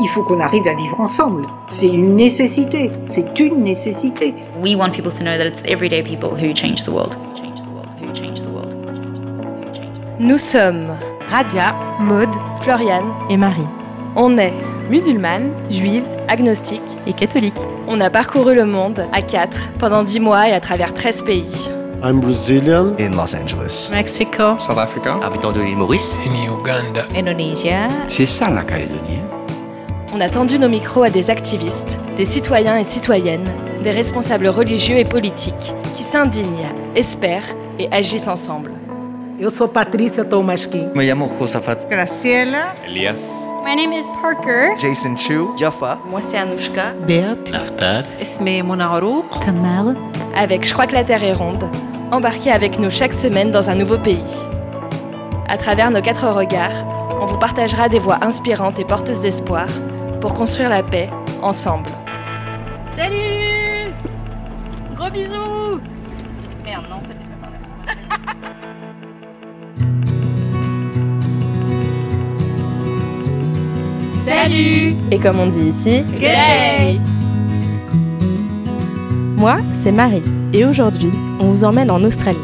Il faut qu'on arrive à vivre ensemble. C'est une nécessité. C'est une nécessité. We want people to know that it's everyday people who change the world. Nous sommes Radia, Maude, Floriane et Marie. On est musulmane, juive, agnostique et catholique. On a parcouru le monde à quatre pendant dix mois et à travers 13 pays. I'm Brazilian. In Los Angeles. Mexico. South Africa. Habitant de l'île Maurice. In Uganda. Indonesia. C'est ça la Calédonie. On a tendu nos micros à des activistes, des citoyens et citoyennes, des responsables religieux et politiques qui s'indignent, espèrent et agissent ensemble. Eu sou Patrícia Tomasquim. Me llamo Josafat. Graciela. Elias. My name is Parker. Jason Chu. Jaffa. Moi c'est Anouchka. Bert. Naftal. Esme Monarouk. Tamal. Avec Je crois que la Terre est ronde, embarquez avec nous chaque semaine dans un nouveau pays. À travers nos quatre regards, on vous partagera des voix inspirantes et porteuses d'espoir pour construire la paix ensemble. Salut Gros bisous Merde, non, c'était pas par là. Salut Et comme on dit ici, G'day Moi, c'est Marie, et aujourd'hui, on vous emmène en Australie.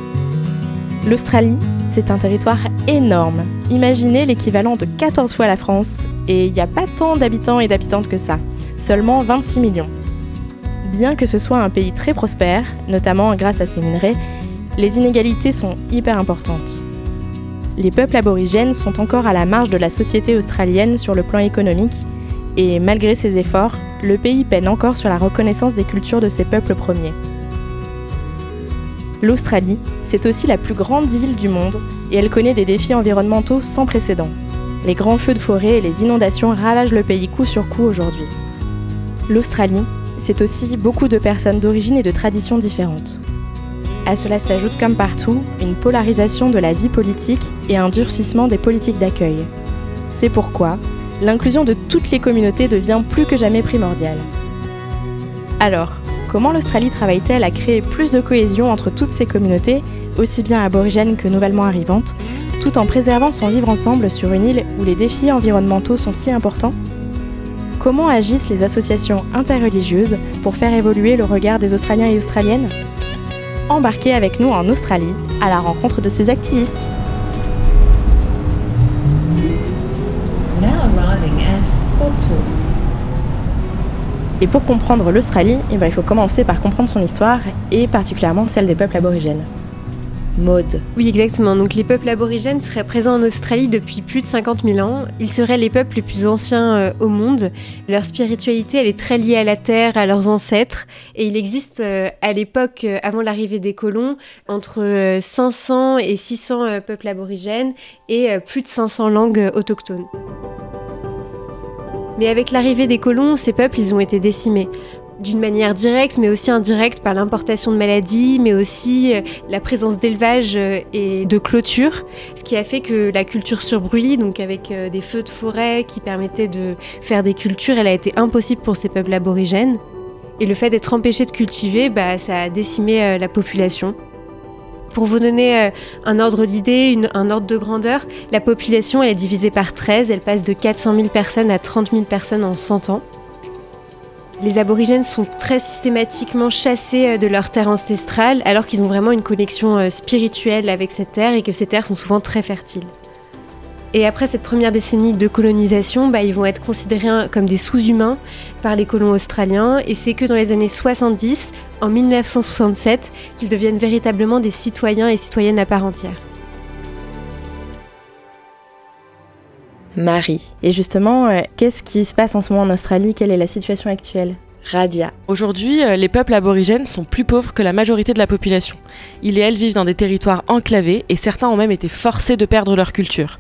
L'Australie, c'est un territoire énorme. Imaginez l'équivalent de 14 fois la France, et il n'y a pas tant d'habitants et d'habitantes que ça, seulement 26 millions. Bien que ce soit un pays très prospère, notamment grâce à ses minerais, les inégalités sont hyper importantes. Les peuples aborigènes sont encore à la marge de la société australienne sur le plan économique, et malgré ces efforts, le pays peine encore sur la reconnaissance des cultures de ses peuples premiers. L'Australie, c'est aussi la plus grande île du monde et elle connaît des défis environnementaux sans précédent. Les grands feux de forêt et les inondations ravagent le pays coup sur coup aujourd'hui. L'Australie, c'est aussi beaucoup de personnes d'origine et de traditions différentes. À cela s'ajoute comme partout une polarisation de la vie politique et un durcissement des politiques d'accueil. C'est pourquoi l'inclusion de toutes les communautés devient plus que jamais primordiale. Alors, comment l'Australie travaille-t-elle à créer plus de cohésion entre toutes ces communautés, aussi bien aborigènes que nouvellement arrivantes, tout en préservant son vivre ensemble sur une île où les défis environnementaux sont si importants Comment agissent les associations interreligieuses pour faire évoluer le regard des Australiens et Australiennes Embarquez avec nous en Australie à la rencontre de ces activistes. Et pour comprendre l'Australie, eh ben, il faut commencer par comprendre son histoire et particulièrement celle des peuples aborigènes. Oui, exactement. Donc les peuples aborigènes seraient présents en Australie depuis plus de 50 000 ans. Ils seraient les peuples les plus anciens euh, au monde. Leur spiritualité, elle est très liée à la terre, à leurs ancêtres. Et il existe euh, à l'époque, euh, avant l'arrivée des colons, entre euh, 500 et 600 euh, peuples aborigènes et plus de 500 langues autochtones. Mais avec l'arrivée des colons, ces peuples, ils ont été décimés d'une manière directe, mais aussi indirecte par l'importation de maladies, mais aussi euh, la présence d'élevage euh, et de clôture, ce qui a fait que la culture sur donc avec euh, des feux de forêt qui permettaient de faire des cultures, elle a été impossible pour ces peuples aborigènes. Et le fait d'être empêché de cultiver, bah, ça a décimé la population. Pour vous donner un ordre d'idée, un ordre de grandeur, la population elle est divisée par 13, elle passe de 400 000 personnes à 30 000 personnes en 100 ans. Les aborigènes sont très systématiquement chassés euh, de leur terre ancestrale alors qu'ils ont vraiment une connexion euh, spirituelle avec cette terre et que ces terres sont souvent très fertiles. Et après cette première décennie de colonisation, bah, ils vont être considérés hein, comme des sous-humains par les colons australiens et c'est que dans les années 70, en 1967, qu'ils deviennent véritablement des citoyens et citoyennes à part entière. Marie. Et justement, euh, qu'est-ce qui se passe en ce moment en Australie? Quelle est la situation actuelle? Radia. Aujourd'hui, euh, les peuples aborigènes sont plus pauvres que la majorité de la population. Ils et elles vivent dans des territoires enclavés et certains ont même été forcés de perdre leur culture.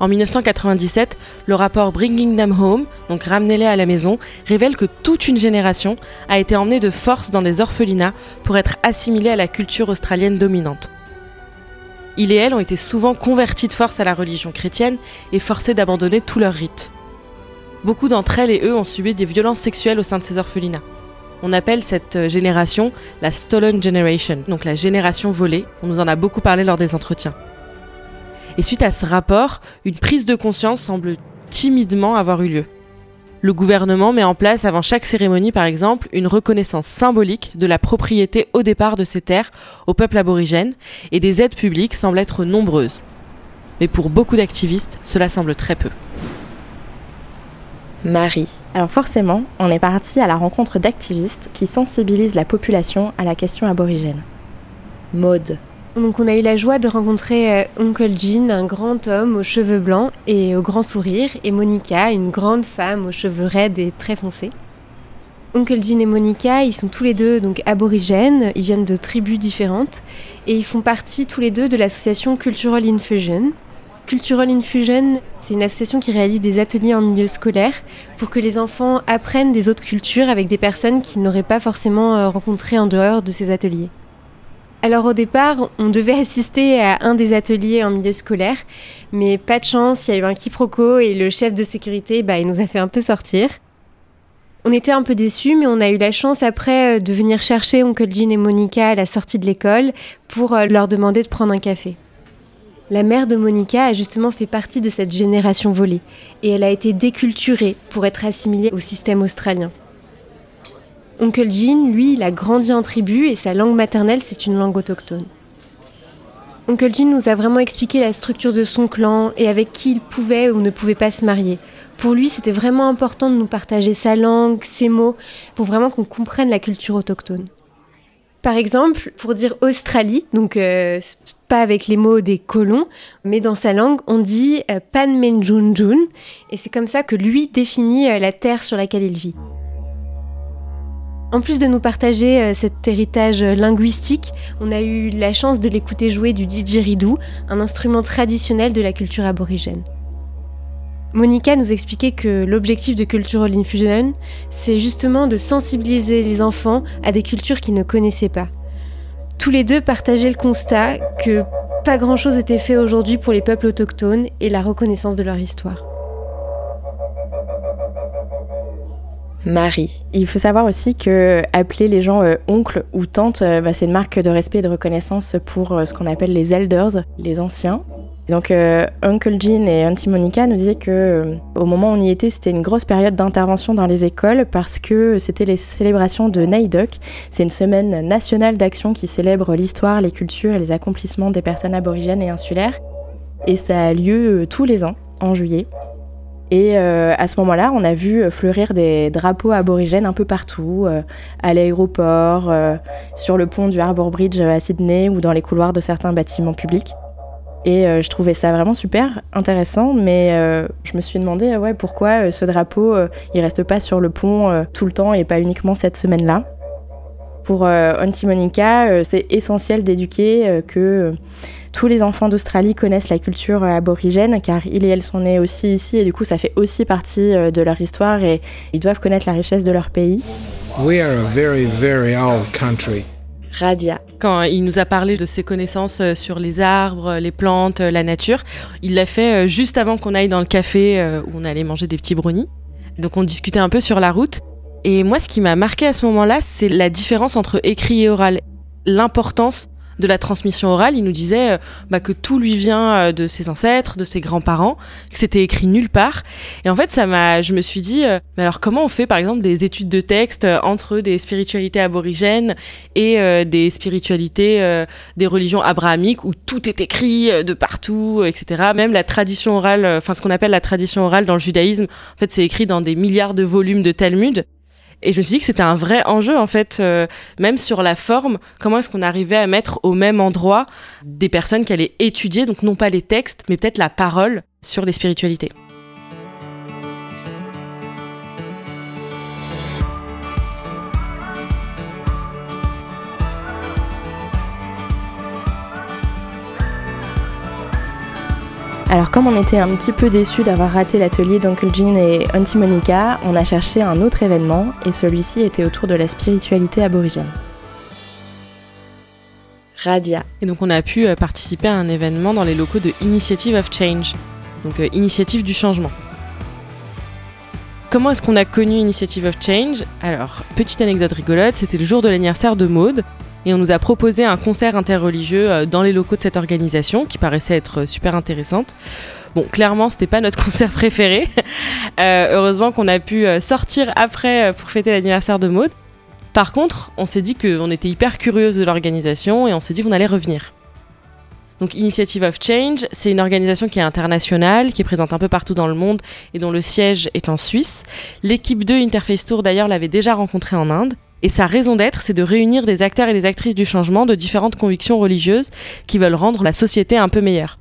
En 1997, le rapport Bringing Them Home, donc Ramenez-les à la maison, révèle que toute une génération a été emmenée de force dans des orphelinats pour être assimilée à la culture australienne dominante. Ils et elles ont été souvent convertis de force à la religion chrétienne et forcés d'abandonner tous leurs rites. Beaucoup d'entre elles et eux ont subi des violences sexuelles au sein de ces orphelinats. On appelle cette euh, génération la Stolen Generation, donc la génération volée. On nous en a beaucoup parlé lors des entretiens. Et suite à ce rapport, une prise de conscience semble timidement avoir eu lieu. Le gouvernement met en place avant chaque cérémonie, par exemple, une reconnaissance symbolique de la propriété au départ de ces terres au peuple aborigène, et des aides publiques semblent être nombreuses. Mais pour beaucoup d'activistes, cela semble très peu. Marie. Alors forcément, on est parti à la rencontre d'activistes qui sensibilisent la population à la question aborigène. Maude. Donc on a eu la joie de rencontrer euh, Uncle Jean, un grand homme aux cheveux blancs et au grand sourire, et Monica, une grande femme aux cheveux raides et très foncés. Uncle Jean et Monica, ils sont tous les deux donc aborigènes, ils viennent de tribus différentes et ils font partie tous les deux de l'association Cultural Infusion. Cultural Infusion, c'est une association qui réalise des ateliers en milieu scolaire pour que les enfants apprennent des autres cultures avec des personnes qu'ils n'auraient pas forcément euh, rencontrées en dehors de ces ateliers. Alors au départ, on devait assister à un des ateliers en milieu scolaire, mais pas de chance, il y a eu un quiproquo et le chef de sécurité, bah, il nous a fait un peu sortir. On était un peu déçus, mais on a eu la chance après euh, de venir chercher Oncle Jean et Monica à la sortie de l'école pour euh, leur demander de prendre un café. La mère de Monica a justement fait partie de cette génération volée, et elle a été déculturée pour être assimilée au système australien. Oncle Jean, lui, il a grandi en tribu et sa langue maternelle, c'est une langue autochtone. Oncle Jean nous a vraiment expliqué la structure de son clan et avec qui il pouvait ou ne pouvait pas se marier. Pour lui, c'était vraiment important de nous partager sa langue, ses mots, pour vraiment qu'on comprenne la culture autochtone. Par exemple, pour dire Australie, donc euh, pas avec les mots des colons, mais dans sa langue, on dit euh, Pan Menjunjun, et c'est comme ça que lui définit euh, la terre sur laquelle il vit. En plus de nous partager euh, cet héritage linguistique, on a eu la chance de l'écouter jouer du didgeridoo, un instrument traditionnel de la culture aborigène. Monica nous expliquait que l'objectif de Cultural Infusion, c'est justement de sensibiliser les enfants à des cultures qu'ils ne connaissaient pas. Tous les deux partageaient le constat que pas grand-chose était fait aujourd'hui pour les peuples autochtones et la reconnaissance de leur histoire. Marie. Il faut savoir aussi que appeler les gens euh, oncle ou tante, euh, bah, c'est une marque de respect et de reconnaissance pour euh, ce qu'on appelle les elders, les anciens. Donc Uncle Jean et Auntie Monica nous disaient que au moment où on y était, c'était une grosse période d'intervention dans les écoles parce que c'était les célébrations de Naidok. C'est une semaine nationale d'action qui célèbre l'histoire, les cultures et les accomplissements des personnes aborigènes et insulaires. Et ça a lieu tous les ans, en juillet. Et euh, à ce moment-là, on a vu fleurir des drapeaux aborigènes un peu partout, euh, à l'aéroport, euh, sur le pont du Harbour Bridge à Sydney ou dans les couloirs de certains bâtiments publics. Et je trouvais ça vraiment super intéressant, mais je me suis demandé ouais, pourquoi ce drapeau, il reste pas sur le pont tout le temps et pas uniquement cette semaine-là. Pour Auntie Monica, c'est essentiel d'éduquer que tous les enfants d'Australie connaissent la culture euh, aborigène car ils et elles sont nés aussi ici et du coup ça fait aussi partie euh, de leur histoire et ils doivent connaître la richesse de leur pays. We are a very, very old country. Radia. Quand il nous a parlé de ses connaissances euh, sur les arbres, les plantes, la nature, il l'a fait juste avant qu'on aille dans le café où on allait manger des petits brownies. Donc on discutait un peu sur la route. Et moi, ce qui m'a marqué à ce moment-là, c'est la différence entre écrit et oral. L'importance de la transmission orale, il nous disait euh, bah, que tout lui vient euh, de ses ancêtres, de ses grands-parents, que c'était écrit nulle part. Et en fait, ça m'a, je me suis dit, euh, mais alors comment on fait par exemple des études de texte entre des spiritualités aborigènes et des spiritualités des religions abrahamiques où tout est écrit de partout, etc. Même la tradition orale, enfin ce qu'on appelle la tradition orale dans le judaïsme, en fait, c'est écrit dans des milliards de volumes de Talmud. Et je me suis dit que c'était un vrai enjeu, en fait, euh, même sur la forme, comment est-ce qu'on arrivait à mettre au même endroit des personnes qui allaient étudier, donc non pas les textes, mais peut-être la parole sur les spiritualités. Alors comme on était un petit peu déçus d'avoir raté l'atelier d'Uncle Jean et Auntie Monica, on a cherché un autre événement et celui-ci était autour de la spiritualité aborigène. Radia. Et donc on a pu euh, participer à un événement dans les locaux de Initiative of Change, donc euh, Initiative du changement. Comment est-ce qu'on a connu Initiative of Change? Alors, petite anecdote rigolote, c'était le jour de l'anniversaire de Maude, et on nous a proposé un concert interreligieux euh, dans les locaux de cette organisation qui paraissait être euh, super intéressante Bon, clairement, c'était pas notre concert préféré. Euh, heureusement qu'on a pu sortir après pour fêter l'anniversaire de Maud. Par contre, on s'est dit qu'on était hyper curieuse de l'organisation et on s'est dit qu'on allait revenir. Donc Initiative of Change, c'est une organisation qui est internationale, qui est présente un peu partout dans le monde et dont le siège est en Suisse. L'équipe de Interface Tour d'ailleurs l'avait déjà rencontré en Inde. Et sa raison d'être, c'est de réunir des acteurs et des actrices du changement de différentes convictions religieuses qui veulent rendre la société un peu meilleure.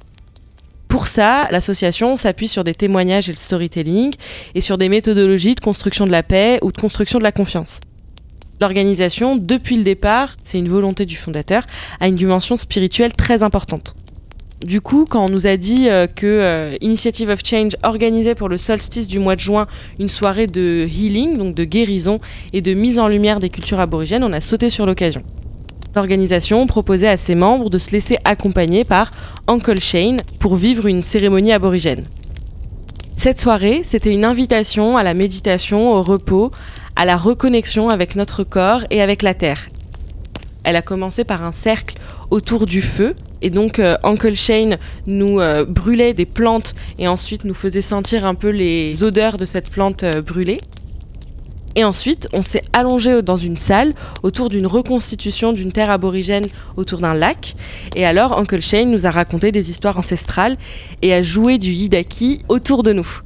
Pour ça, l'association s'appuie sur des témoignages et le storytelling et sur des méthodologies de construction de la paix ou de construction de la confiance. L'organisation, depuis le départ, c'est une volonté du fondateur, a une dimension spirituelle très importante. Du coup, quand on nous a dit euh, que euh, Initiative of Change organisait pour le solstice du mois de juin une soirée de healing, donc de guérison et de mise en lumière des cultures aborigènes, on a sauté sur l'occasion. L'organisation proposait à ses membres de se laisser accompagner par Uncle Shane pour vivre une cérémonie aborigène. Cette soirée, c'était une invitation à la méditation, au repos, à la reconnexion avec notre corps et avec la terre. Elle a commencé par un cercle autour du feu, et donc euh, Uncle Shane nous euh, brûlait des plantes et ensuite nous faisait sentir un peu les odeurs de cette plante euh, brûlée. Et ensuite, on s'est allongé dans une salle autour d'une reconstitution d'une terre aborigène autour d'un lac. Et alors, Uncle Shane nous a raconté des histoires ancestrales et a joué du yidaki autour de nous.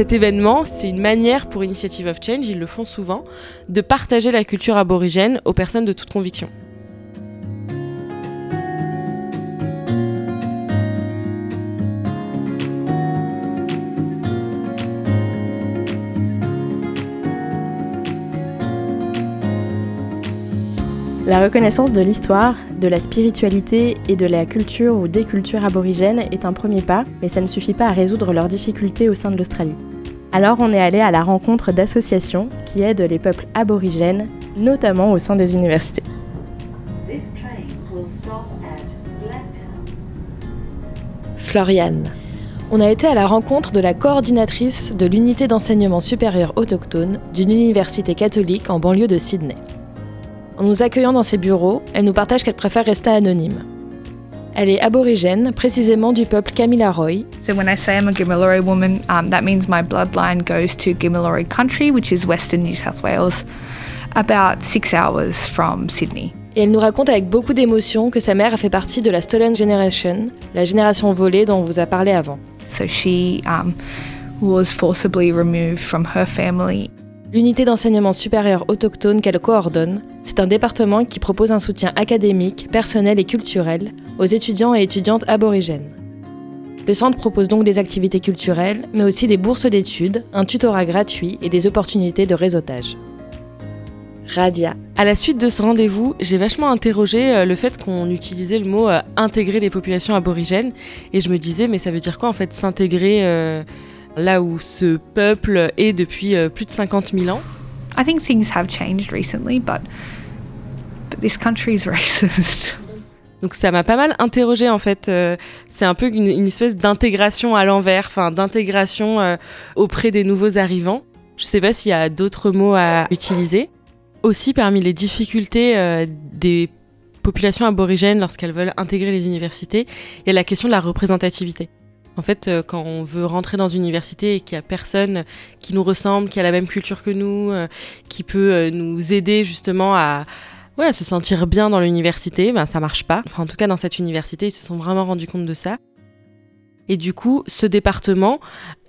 Cet événement, c'est une manière pour Initiative of Change, ils le font souvent, de partager la culture aborigène aux personnes de toute conviction. La reconnaissance de l'histoire, de la spiritualité et de la culture ou des cultures aborigènes est un premier pas, mais ça ne suffit pas à résoudre leurs difficultés au sein de l'Australie. Alors on est allé à la rencontre d'associations qui aident les peuples aborigènes, notamment au sein des universités. Floriane. On a été à la rencontre de la coordinatrice de l'unité d'enseignement supérieur autochtone d'une université catholique en banlieue de Sydney. En nous accueillant dans ses bureaux, elle nous partage qu'elle préfère rester anonyme. Elle est aborigène, précisément du peuple Kamilaroi. So when I say I'm a Gimilaroi woman, um, that means my bloodline goes to Gimilaroi country, which is western New South Wales, about six hours from Sydney. Et elle nous raconte avec beaucoup d'émotion que sa mère a fait partie de la Stolen Generation, la génération volée dont on vous a parlé avant. So she um, was forcibly removed from her family. L'unité d'enseignement supérieur autochtone qu'elle coordonne, c'est un département qui propose un soutien académique, personnel et culturel aux étudiants et étudiantes aborigènes. Le centre propose donc des activités culturelles, mais aussi des bourses d'études, un tutorat gratuit et des opportunités de réseautage. Radia. À la suite de ce rendez-vous, j'ai vachement interrogé euh, le fait qu'on utilisait le mot euh, intégrer les populations aborigènes et je me disais mais ça veut dire quoi en fait s'intégrer euh, là où ce peuple est depuis euh, plus de 50 000 ans. I think things have changed recently, but, but this country is racist. Donc ça m'a pas mal interrogé en fait. Euh, c'est un peu une, une espèce d'intégration à l'envers, enfin d'intégration euh, auprès des nouveaux arrivants. Je sais pas s'il y a d'autres mots à utiliser. Aussi parmi les difficultés euh, des populations aborigènes lorsqu'elles veulent intégrer les universités, il y a la question de la représentativité. En fait, euh, quand on veut rentrer dans une université et qu'il n'y a personne qui nous ressemble, qui a la même culture que nous, euh, qui peut euh, nous aider justement à, ouais, se sentir bien dans l'université, ben ça marche pas. Enfin, en tout cas, dans cette université, ils se sont vraiment rendus compte de ça. Et du coup, ce département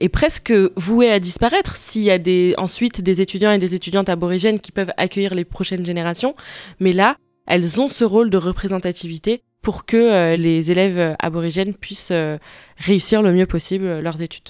est presque voué à disparaître s'il y a ensuite des étudiants et des étudiantes aborigènes qui peuvent accueillir les prochaines générations. Mais là, elles ont ce rôle de représentativité pour que euh, les élèves aborigènes puissent euh, réussir le mieux possible leurs études.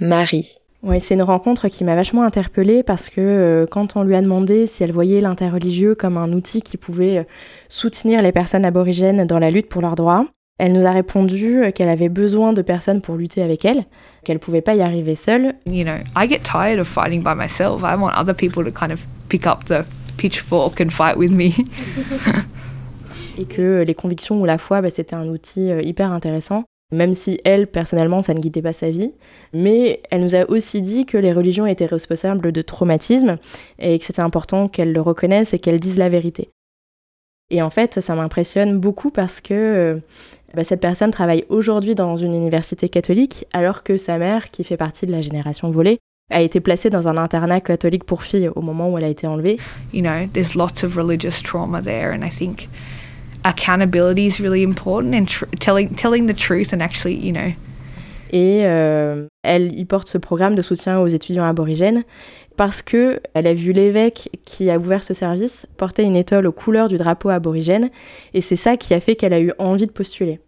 Marie. Oui, c'est une rencontre qui m'a vachement interpellée parce que euh, quand on lui a demandé si elle voyait l'interreligieux comme un outil qui pouvait euh, soutenir les personnes aborigènes dans la lutte pour leurs droits, elle nous a répondu qu'elle avait besoin de personnes pour lutter avec elle, qu'elle pouvait pas y arriver seule. You know, I get tired of fighting by myself. I want other people to kind of pick up the pitchfork and fight with me. et que les convictions ou la foi, bah, c'était un outil euh, hyper intéressant. même si elle, personnellement, ça ne guidait pas sa vie. Mais elle nous a aussi dit que les religions étaient responsables de traumatismes et que c'était important qu'elle le reconnaissent et qu'elles disent la vérité. Et en fait, ça m'impressionne beaucoup parce que euh, bah, cette personne travaille aujourd'hui dans une université catholique, alors que sa mère, qui fait partie de la génération volée, a été placée dans un internat catholique pour filles au moment où elle a été enlevée. You know, there's lots of religious trauma there, and I think accountability is really important and telling telling the truth and actually, you know. Et euh, elle y porte ce programme de soutien aux étudiants aborigènes parce que elle a vu l'évêque qui a ouvert ce service porter une étole aux couleurs du drapeau aborigène et c'est ça qui a fait qu'elle a eu envie de postuler.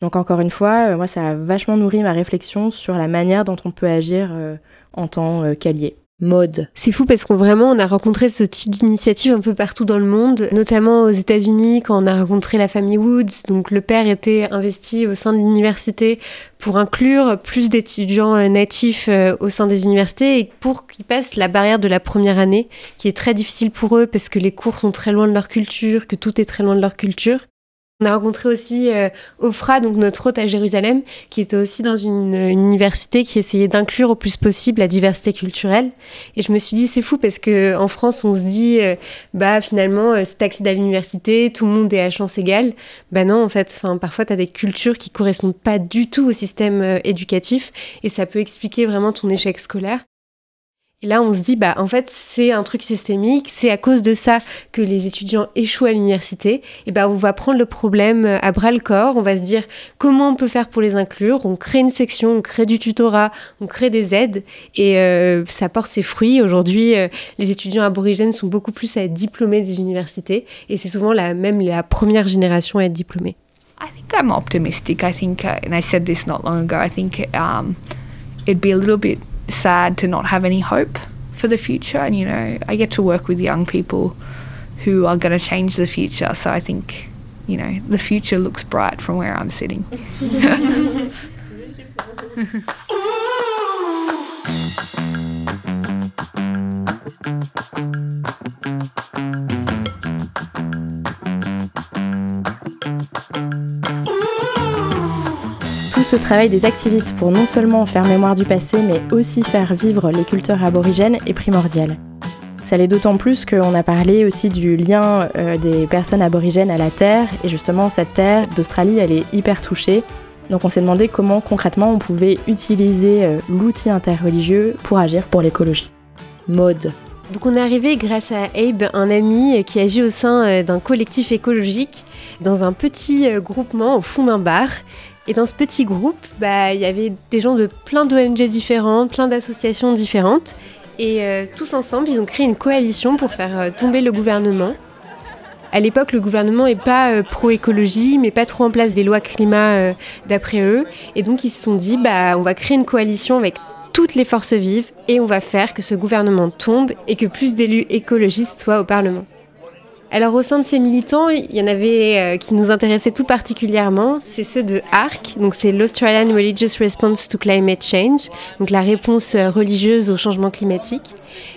Donc encore une fois, euh, moi ça a vachement nourri ma réflexion sur la manière dont on peut agir euh, en tant qu'allié mode. C'est fou parce qu'on vraiment on a rencontré ce type d'initiative un peu partout dans le monde, notamment aux États-Unis quand on a rencontré la famille Woods. Donc le père était investi au sein de l'université pour inclure plus d'étudiants euh, natifs euh, au sein des universités et pour qu'ils passent la barrière de la première année, qui est très difficile pour eux parce que les cours sont très loin de leur culture, que tout est très loin de leur culture. On a rencontré aussi euh, Ofra, donc notre hôte à Jérusalem, qui était aussi dans une, université qui essayait d'inclure au plus possible la diversité culturelle. Et je me suis dit, c'est fou parce que en France, on se dit, euh, bah finalement, euh, accès à l'université, tout le monde est à chance égale. Bah non, en fait, parfois, tu as des cultures qui correspondent pas du tout au système éducatif et ça peut expliquer vraiment ton échec scolaire. Et là, on se dit, bah, en fait, c'est un truc systémique, c'est à cause de ça que les étudiants échouent à l'université. Et bah, on va prendre le problème euh, à bras le corps, on va se dire comment on peut faire pour les inclure. On crée une section, on crée du tutorat, on crée des aides et euh, ça porte ses fruits. Aujourd'hui, euh, les étudiants aborigènes sont beaucoup plus à être diplômés des universités et c'est souvent la, même la première génération à être diplômée. I think I'm optimistic. I think, uh, and I said this not long ago, I think um, it'd be a little bit sad to not have any hope for the future. And, you know, I get to work with young people who are going to change the future. So I think, you know, the future looks bright from where I'm sitting. ce travail des activistes pour non seulement faire mémoire du passé, mais aussi faire vivre les cultures aborigènes est primordial. Ça l'est d'autant plus qu'on a parlé aussi du lien euh, des personnes aborigènes à la Terre, et justement cette Terre d'Australie, elle est hyper touchée. Donc on s'est demandé comment concrètement on pouvait utiliser euh, l'outil interreligieux pour agir pour l'écologie. Mode. Donc on est arrivé grâce à Abe, un ami qui agit au sein euh, d'un collectif écologique, dans un petit groupement au fond d'un bar. Et dans ce petit groupe, bah, il y avait des gens de plein d'ONG différentes, plein d'associations différentes. Et euh, tous ensemble, ils ont créé une coalition pour faire euh, tomber le gouvernement. À l'époque, le gouvernement n'est pas euh, pro-écologie, mais pas trop en place des lois climat d'après eux. Et donc, ils se sont dit, bah, on va créer une coalition avec toutes les forces vives et on va faire que ce gouvernement tombe et que plus d'élus écologistes soient au Parlement. Alors au sein de ces militants, il y en avait euh, qui nous intéressaient tout particulièrement, c'est ceux de ARC, donc c'est l'Australian Religious Response to Climate Change, donc la réponse euh, religieuse au changement climatique.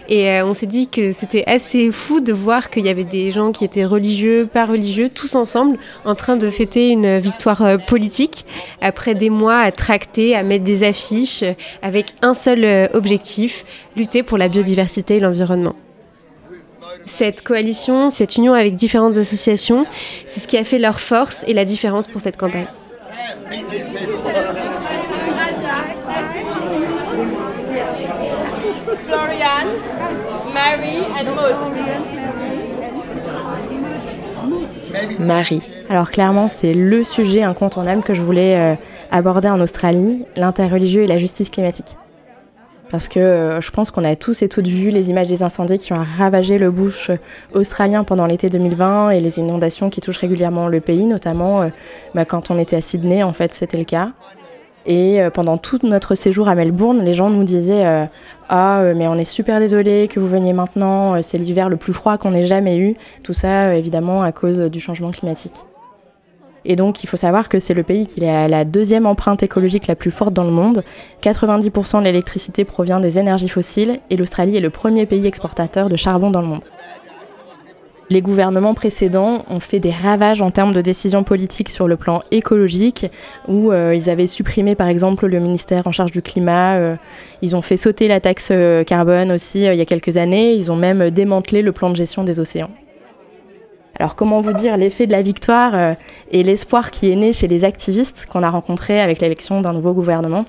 Et euh, on s'est dit que c'était assez fou de voir qu'il y avait des gens qui étaient religieux, pas religieux, tous ensemble, en train de fêter une victoire politique, après des mois à tracter, à mettre des affiches, avec un seul objectif, lutter pour la biodiversité et l'environnement. Cette coalition, cette union avec différentes associations, c'est ce qui a fait leur force et la différence pour cette campagne. Florian, Marie Marie. Alors clairement, c'est le sujet incontournable que je voulais euh, aborder en Australie, l'interreligieux et la justice climatique parce que euh, je pense qu'on a tous et toutes vu les images des incendies qui ont ravagé le bush australien pendant l'été 2020 et les inondations qui touchent régulièrement le pays, notamment euh, bah, quand on était à Sydney, en fait, c'était le cas. Et euh, pendant tout notre séjour à Melbourne, les gens nous disaient Ah, mais on est super désolé que vous veniez maintenant, c'est l'hiver le plus froid qu'on ait jamais eu. Tout ça, évidemment, à cause du changement climatique. Et donc, il faut savoir que c'est le pays qui a la deuxième empreinte écologique la plus forte dans le monde. 90% de l'électricité provient des énergies fossiles et l'Australie est le premier pays exportateur de charbon dans le monde. Les gouvernements précédents ont fait des ravages en termes de décisions politiques sur le plan écologique, où euh, ils avaient supprimé par exemple le ministère en charge du climat, euh, ils ont fait sauter la taxe euh, carbone aussi il y a quelques années, ils ont même démantelé le plan de gestion des océans. Alors comment vous dire l'effet de la victoire et l'espoir qui est né chez les activistes qu'on a rencontrés avec l'élection d'un nouveau gouvernement?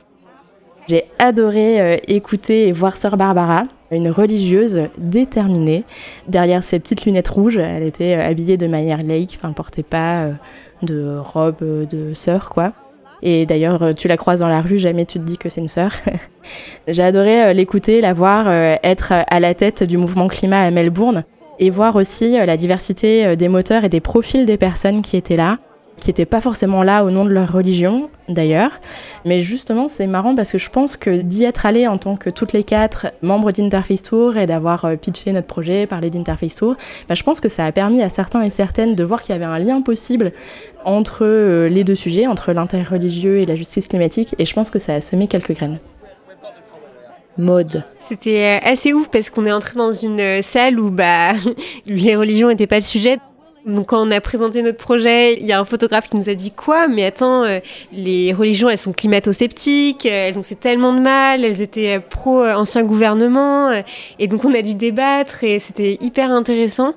J'ai adoré écouter et voir Sœur Barbara, une religieuse déterminée. Derrière ses petites lunettes rouges, elle était euh, habillée de manière laïque, enfin, elle portait pas euh, de robe euh, de sœur, quoi. Et d'ailleurs, tu la croises dans la rue, jamais tu te dis que c'est une sœur. J'ai adoré l'écouter, la voir être à la tête du mouvement climat à Melbourne et voir aussi la diversité des moteurs et des profils des personnes qui étaient là qui n'étaient pas forcément là au nom de leur religion, d'ailleurs. Mais justement, c'est marrant parce que je pense que d'y être allé en tant que toutes les quatre membres d'Interface Tour et d'avoir euh, pitché notre projet, parlé d'Interface Tour, bah, je pense que ça a permis à certains et certaines de voir qu'il y avait un lien possible entre euh, les deux sujets, entre l'interreligieux et la justice climatique, et je pense que ça a semé quelques graines. Mode. C'était euh, assez ouf parce qu'on est entré dans une salle où bah, les religions n'étaient pas le sujet. Donc quand on a présenté notre projet, il y a un photographe qui nous a dit quoi? Mais attends, euh, les religions, elles sont climato-sceptiques, euh, elles ont fait tellement de mal, elles étaient pro-ancien gouvernement, euh, et donc on a dû débattre et c'était hyper intéressant.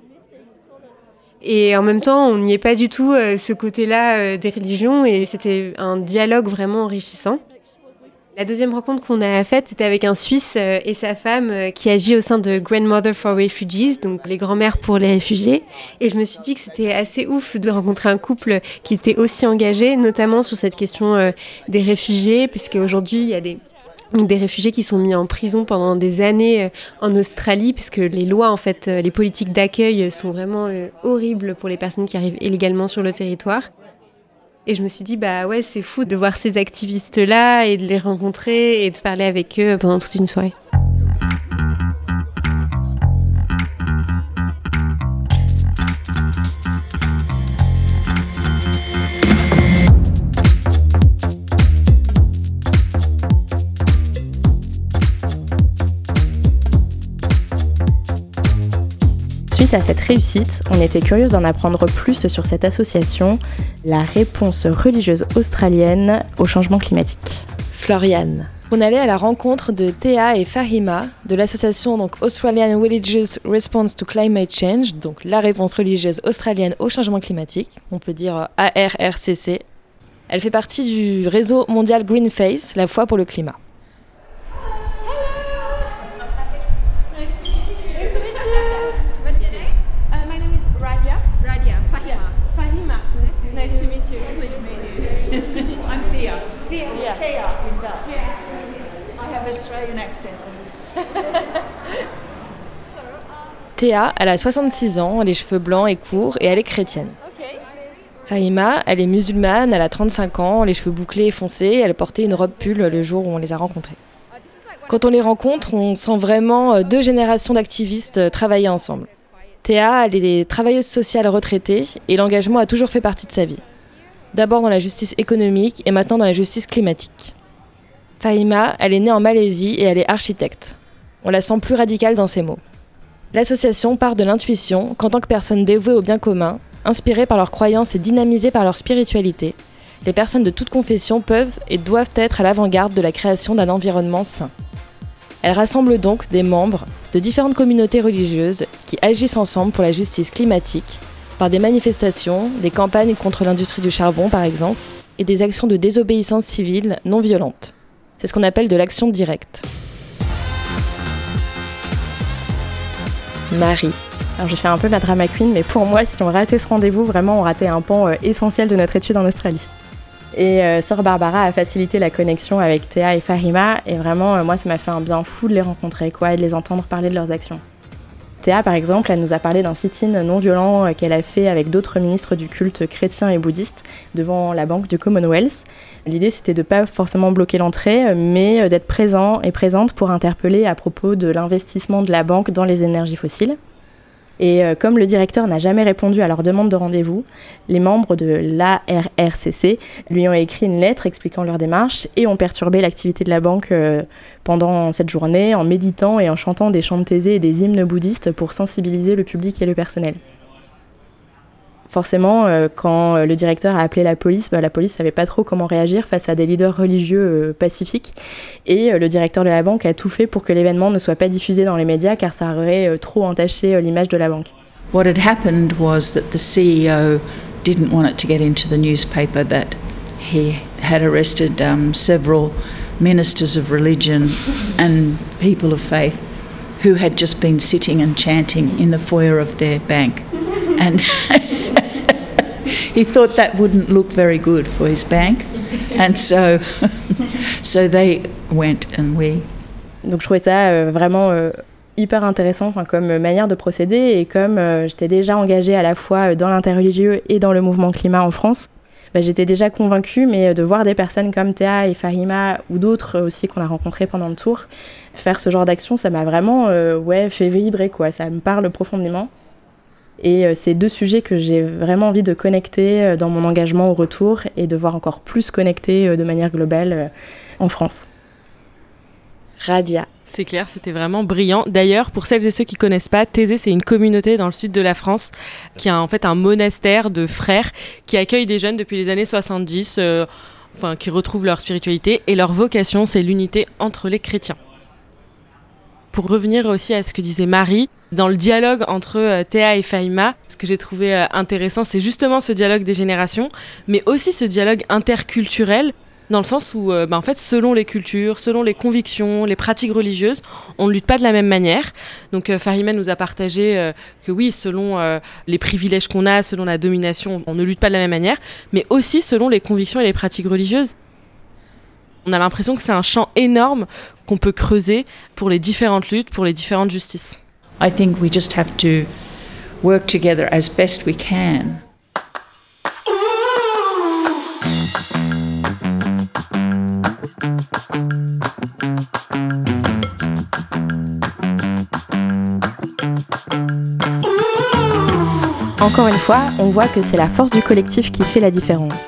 Et en même temps, on n'y est pas du tout ce côté-là des religions et c'était un dialogue vraiment enrichissant. La deuxième rencontre qu'on a faite, c'était avec un Suisse euh, et sa femme euh, qui agit au sein de Grandmother for Refugees, donc les grands-mères pour les réfugiés. Et je me suis dit que c'était assez ouf de rencontrer un couple qui était aussi engagé, notamment sur cette question euh, des réfugiés, puisqu'aujourd'hui, il y a des réfugiés qui sont mis en prison pendant des années en Australie, puisque les lois, en fait, les politiques d'accueil sont vraiment horribles pour les personnes qui arrivent illégalement sur le territoire. Et je me suis dit, bah ouais, c'est fou de voir ces activistes-là et de les rencontrer et de parler avec eux pendant toute une soirée. Suite à cette réussite, on était curieuse d'en apprendre plus sur cette association, la réponse religieuse australienne au changement climatique. Floriane. On allait à la rencontre de Théa et Fahima de l'association donc Australian Religious Response to Climate Change, donc la réponse religieuse australienne au changement climatique, on peut dire ARRCC. Elle fait partie du réseau mondial Greenface, la foi pour le climat. Théa, elle a 66 ans, les cheveux blancs et courts, et elle est chrétienne. Fahima, elle est musulmane, elle a 35 ans, les cheveux bouclés et foncés, elle portait une robe pull le jour où on les a rencontrés. Quand on les rencontre, on sent vraiment euh, deux générations d'activistes euh, travailler ensemble. Théa, elle est travailleuse sociale retraitée et l'engagement a toujours fait partie de sa vie. D'abord dans la justice économique et maintenant dans la justice climatique. Fahima, elle est née en Malaisie et elle est architecte. On la sent plus radicale dans ses mots. L'association part de l'intuition qu'en tant que personne dévouée au bien commun, inspirée par leurs croyances et dynamisée par leur spiritualité, les personnes de toute confession peuvent et doivent être à l'avant-garde de la création d'un environnement sain. Elle rassemble donc des membres de différentes communautés religieuses qui agissent ensemble pour la justice climatique, par des manifestations, des campagnes contre l'industrie du charbon par exemple, et des actions de désobéissance civile non violentes. C'est ce qu'on appelle de l'action directe. Marie. Alors j'ai fait un peu la drama queen, mais pour moi, si on ratait ce rendez-vous, vraiment on ratait un pan euh, essentiel de notre étude en Australie. Et euh, Sœur Barbara a facilité la connexion avec Théa et Farima, et vraiment, euh, moi, ça m'a fait un bien fou de les rencontrer, quoi, et de les entendre parler de leurs actions. Par exemple, elle nous a parlé d'un sit-in non violent qu'elle a fait avec d'autres ministres du culte chrétien et bouddhiste devant la Banque du Commonwealth. L'idée, c'était de ne pas forcément bloquer l'entrée, mais d'être présent et présente pour interpeller à propos de l'investissement de la banque dans les énergies fossiles. Et euh, comme le directeur n'a jamais répondu à leur demande de rendez-vous, les membres de l'ARRCC lui ont écrit une lettre expliquant leur démarche et ont perturbé l'activité de la banque euh, pendant cette journée en méditant et en chantant des chants de et des hymnes bouddhistes pour sensibiliser le public et le personnel. Forcément, euh, quand le directeur a appelé la police, bah, la police savait pas trop comment réagir face à des leaders religieux euh, pacifiques. Et euh, le directeur de la banque a tout fait pour que l'événement ne soit pas diffusé dans les médias car ça aurait euh, trop entaché l'image de la banque. What had happened was that the CEO didn't want it to get into the newspaper that he had arrested um, several ministers of religion and people of faith who had just been sitting and chanting in the foyer of their bank. And he thought that wouldn't look very good for his bank. And so, so they went and we. Donc je trouvais ça euh, vraiment euh, hyper intéressant enfin, comme manière de procéder et comme euh, j'étais déjà engagée à la fois dans l'interreligieux et dans le mouvement climat en France, bah, j'étais déjà convaincue, mais de voir des personnes comme Théa et Farima ou d'autres aussi qu'on a rencontrés pendant le tour faire ce genre d'action, ça m'a vraiment ouais, fait vibrer, quoi. ça me parle profondément. Et c'est deux sujets que j'ai vraiment envie de connecter dans mon engagement au retour et de voir encore plus connecter de manière globale en France. Radia. C'est clair, c'était vraiment brillant. D'ailleurs, pour celles et ceux qui connaissent pas, Thésée, c'est une communauté dans le sud de la France qui a en fait un monastère de frères qui accueille des jeunes depuis les années 70, euh, enfin qui retrouvent leur spiritualité et leur vocation, c'est l'unité entre les chrétiens. Pour revenir aussi à ce que disait Marie, dans le dialogue entre euh, Théa et Faïma, ce que j'ai trouvé euh, intéressant, c'est justement ce dialogue des générations, mais aussi ce dialogue interculturel dans le sens où, euh, bah, en fait, selon les cultures, selon les convictions, les pratiques religieuses, on ne lutte pas de la même manière. Donc, Fahima nous a partagé que oui, selon les privilèges qu'on a, selon la domination, on ne lutte pas de la même manière, mais aussi selon les convictions et les pratiques religieuses. On a l'impression que c'est un champ énorme qu'on peut creuser pour les différentes luttes, pour les différentes justices. I think we just have to work together as best we can. Encore une fois, on voit que c'est la force du collectif qui fait la différence.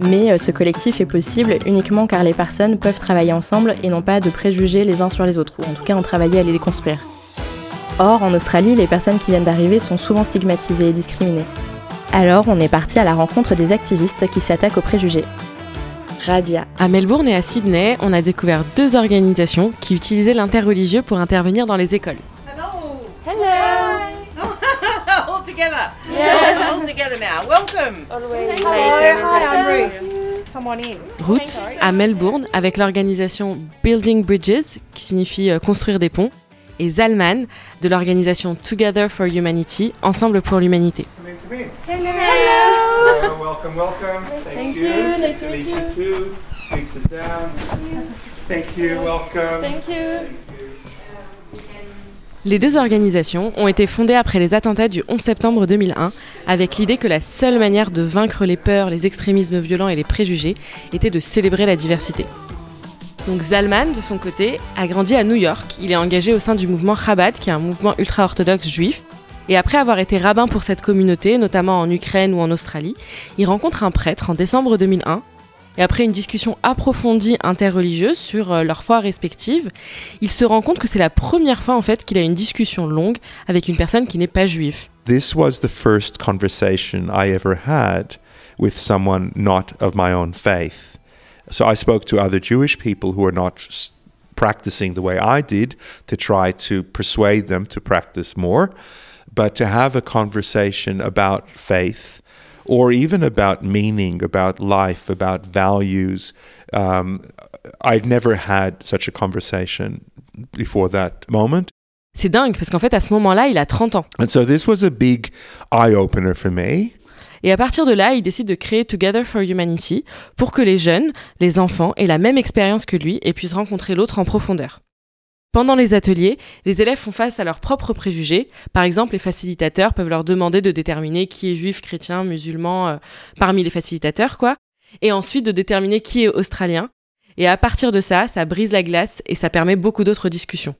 Mais euh, ce collectif est possible uniquement car les personnes peuvent travailler ensemble et non pas de préjugés les uns sur les autres, ou en tout cas en travailler à les déconstruire. Or, en Australie, les personnes qui viennent d'arriver sont souvent stigmatisées et discriminées. Alors, on est parti à la rencontre des activistes qui s'attaquent aux préjugés. Radia. À Melbourne et à Sydney, on a découvert deux organisations qui utilisaient l'interreligieux pour intervenir dans les écoles. Hello. Hello. Together. Yes. All together now. Welcome. Always. Hello. Hi, I'm Ruth. Come on in. Ruth à Melbourne avec l'organisation Building Bridges, qui signifie euh, construire des ponts, et Zalman de l'organisation Together for Humanity, Ensemble pour l'humanité. Hello. Hello, welcome, welcome. Thank you. Nice to meet you. too. Please sit down. Thank you, welcome. Thank you. Les deux organisations ont été fondées après les attentats du 11 septembre 2001, avec l'idée que la seule manière de vaincre les peurs, les extrémismes violents et les préjugés était de célébrer la diversité. Donc Zalman, de son côté, a grandi à New York. Il est engagé au sein du mouvement Chabad, qui est un mouvement ultra-orthodoxe juif. Et après avoir été rabbin pour cette communauté, notamment en Ukraine ou en Australie, il rencontre un prêtre en décembre 2001. Et après une discussion approfondie interreligieuse sur euh, leurs foi respectives, il se rend compte que c'est la première fois en fait qu'il a une discussion longue avec une personne qui n'est pas juive. This was the first conversation I ever had with someone not of my own faith. So I spoke to other Jewish people who are not practicing the way I did to try to persuade them to practice more. But to have a conversation about faith or even about meaning, about life, about values, um, I'd never had such a conversation before that moment. C'est dingue parce qu'en fait à ce moment-là, il a 30 ans. And so this was a big eye opener for me. Et à partir de là, il décide de créer Together for Humanity pour que les jeunes, les enfants, aient la même expérience que lui et puissent rencontrer l'autre en profondeur. Pendant les ateliers, les élèves font face à leurs propres préjugés. Par exemple, les facilitateurs peuvent leur demander de déterminer qui est juif, chrétien, musulman euh, parmi les facilitateurs, quoi. Et ensuite de déterminer qui est australien. Et à partir de ça, ça brise la glace et ça permet beaucoup d'autres discussions.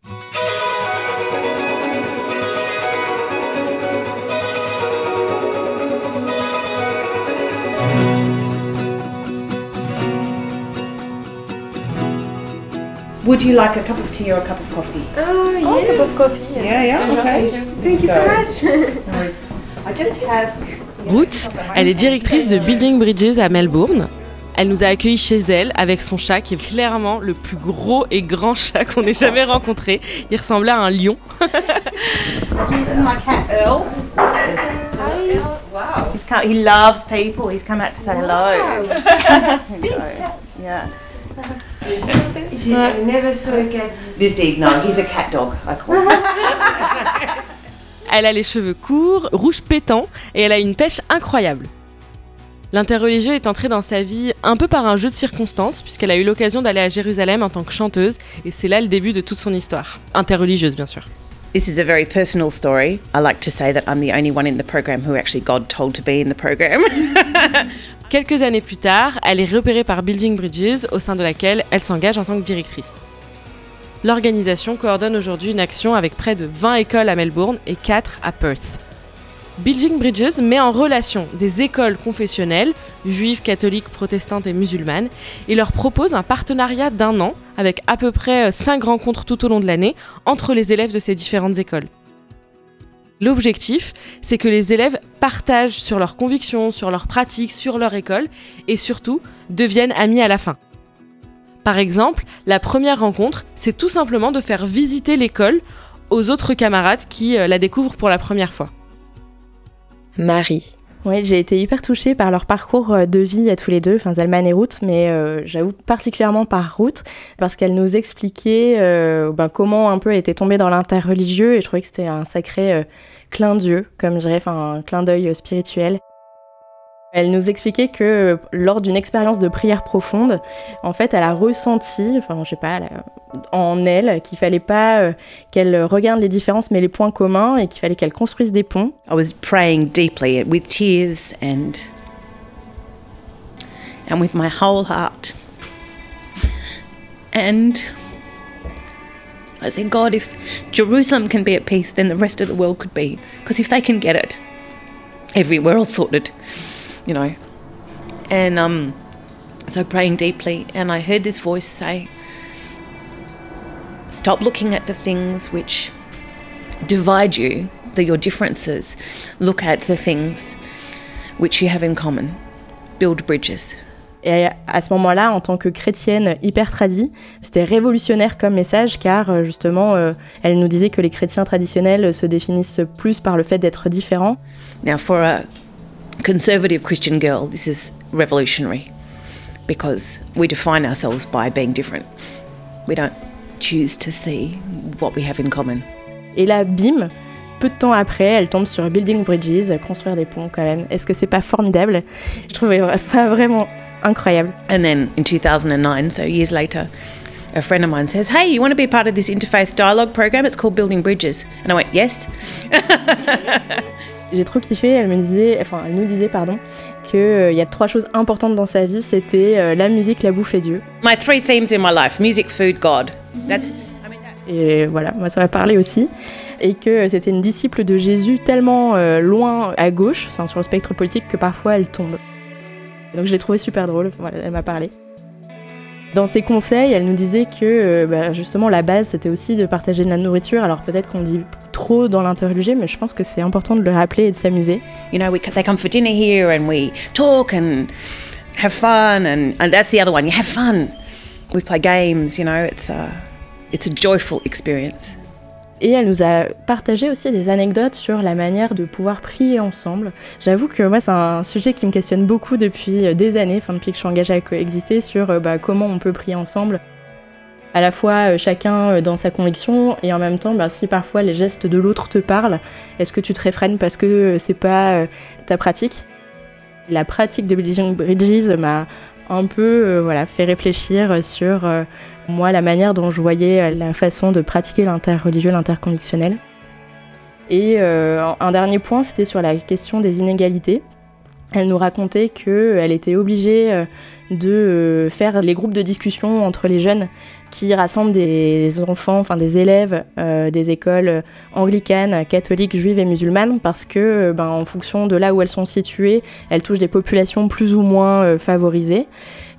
Would you like a cup of tea or a cup of coffee? Oh, yeah. Oh, cup of coffee. Yes. Yeah, yeah, okay. Thank you. Thank you so much. I just have Ruth, elle est directrice de Building Bridges à Melbourne. Elle nous a accueillis chez elle avec son chat qui est clairement le plus gros et grand chat qu'on ait jamais rencontré. Il ressemblait à un lion. He's my cat Earl. Hi. Wow. He's come, he loves people. He's come out to say hello. yeah. I never saw a cat This big, no, he's a cat dog, I call him. Elle a les cheveux courts, rouge pétant et elle a une pêche incroyable. L'interreligieux est entré dans sa vie un peu par un jeu de circonstances, puisqu'elle a eu l'occasion d'aller à Jérusalem en tant que chanteuse, et c'est là le début de toute son histoire. Interreligieuse, bien sûr. This is a very personal story. I like to say that I'm the only one in the program who actually God told to be in the program. Quelques années plus tard, elle est repérée par Building Bridges, au sein de laquelle elle s'engage en tant que directrice. L'organisation coordonne aujourd'hui une action avec près de 20 écoles à Melbourne et 4 à Perth. Building Bridges met en relation des écoles confessionnelles, juives, catholiques, protestantes et musulmanes, et leur propose un partenariat d'un an avec à peu près 5 rencontres tout au long de l'année entre les élèves de ces différentes écoles. L'objectif, c'est que les élèves partagent sur leurs convictions, sur leurs pratiques, sur leur école, et surtout deviennent amis à la fin. Par exemple, la première rencontre, c'est tout simplement de faire visiter l'école aux autres camarades qui euh, la découvrent pour la première fois. Marie. Oui, j'ai été hyper touchée par leur parcours euh, de vie à tous les deux, enfin Zalman et Ruth, mais euh, j'avoue particulièrement par Ruth, parce qu'elle nous expliquait euh, ben, comment un peu elle était tombée dans l'interreligieux, et je trouvais que c'était un sacré clin d'yeux, comme je dirais, enfin un clin d'œil spirituel. Elle nous expliquait que euh, lors d'une expérience de prière profonde, en fait, elle a ressenti, enfin, je sais pas, en elle, qu'il fallait pas euh, qu'elle regarde les différences, mais les points communs, et qu'il fallait qu'elle construise des ponts. I was praying deeply with tears and and with my whole heart. And I said, God, if Jerusalem can be at peace, then the rest of the world could be. Because if they can get it, everywhere else sorted. You know. And um, so praying deeply, and I heard this voice say, Stop looking at the things which divide you, the, your differences. Look at the things which you have in common. Build bridges. Et à ce moment-là, en tant que chrétienne hyper tradie, c'était révolutionnaire comme message car euh, justement, euh, elle nous disait que les chrétiens traditionnels se définissent plus par le fait d'être différents. Now, for a conservative Christian girl, this is revolutionary because we define ourselves by being different. We don't choose to see what we have in common. Et là, bim, peu de temps après, elle tombe sur Building Bridges, construire des ponts quand même. Est-ce que c'est pas formidable Je trouvais ça vraiment incroyable. And then in 2009, so years later, a friend of mine says, Hey, you want to be part of this interfaith dialogue program? It's called Building Bridges. And I went, Yes. J'ai trop kiffé, elle me disait, enfin elle nous disait pardon, qu'il euh, y a trois choses importantes dans sa vie, c'était euh, la musique, la bouffe et Dieu. My three themes in my life, music, food, God. That's... Et voilà, moi ça m'a parlé aussi. Et que c'était une disciple de Jésus tellement euh, loin à gauche, sur le spectre politique, que parfois elle tombe. Donc je l'ai trouvé super drôle, voilà, elle m'a parlé. Dans ses conseils, elle nous disait que euh, bah, justement la base c'était aussi de partager de la nourriture. Alors peut-être qu'on dit trop dans l'interreligieux, mais je pense que c'est important de le rappeler et de s'amuser. You know, we, they come for dinner here and we talk and have fun, and, and that's the other one. You have fun. We play games. You know, it's a, it's a joyful experience. Et elle nous a partagé aussi des anecdotes sur la manière de pouvoir prier ensemble. J'avoue que moi, c'est un sujet qui me questionne beaucoup depuis euh, des années, enfin depuis que je suis engagée à coexister, sur euh, bah, comment on peut prier ensemble. À la fois euh, chacun dans sa conviction et en même temps, bah, si parfois les gestes de l'autre te parlent, est-ce que tu te réfrènes parce que c'est pas ta pratique? La pratique de Building Bridges m'a un peu voilà, fait réfléchir sur moi la manière dont je voyais euh, la façon de pratiquer l'interreligieux, l'interconvictionnel. Et euh, un dernier point, c'était sur la question des inégalités. Elle nous racontait qu'elle était obligée euh, de faire les groupes de discussion entre les jeunes qui rassemblent des enfants, des élèves des écoles anglicanes, catholiques, juives et musulmanes, parce que, ben, en fonction de là où elles sont situées, elles touchent des populations plus ou moins favorisées.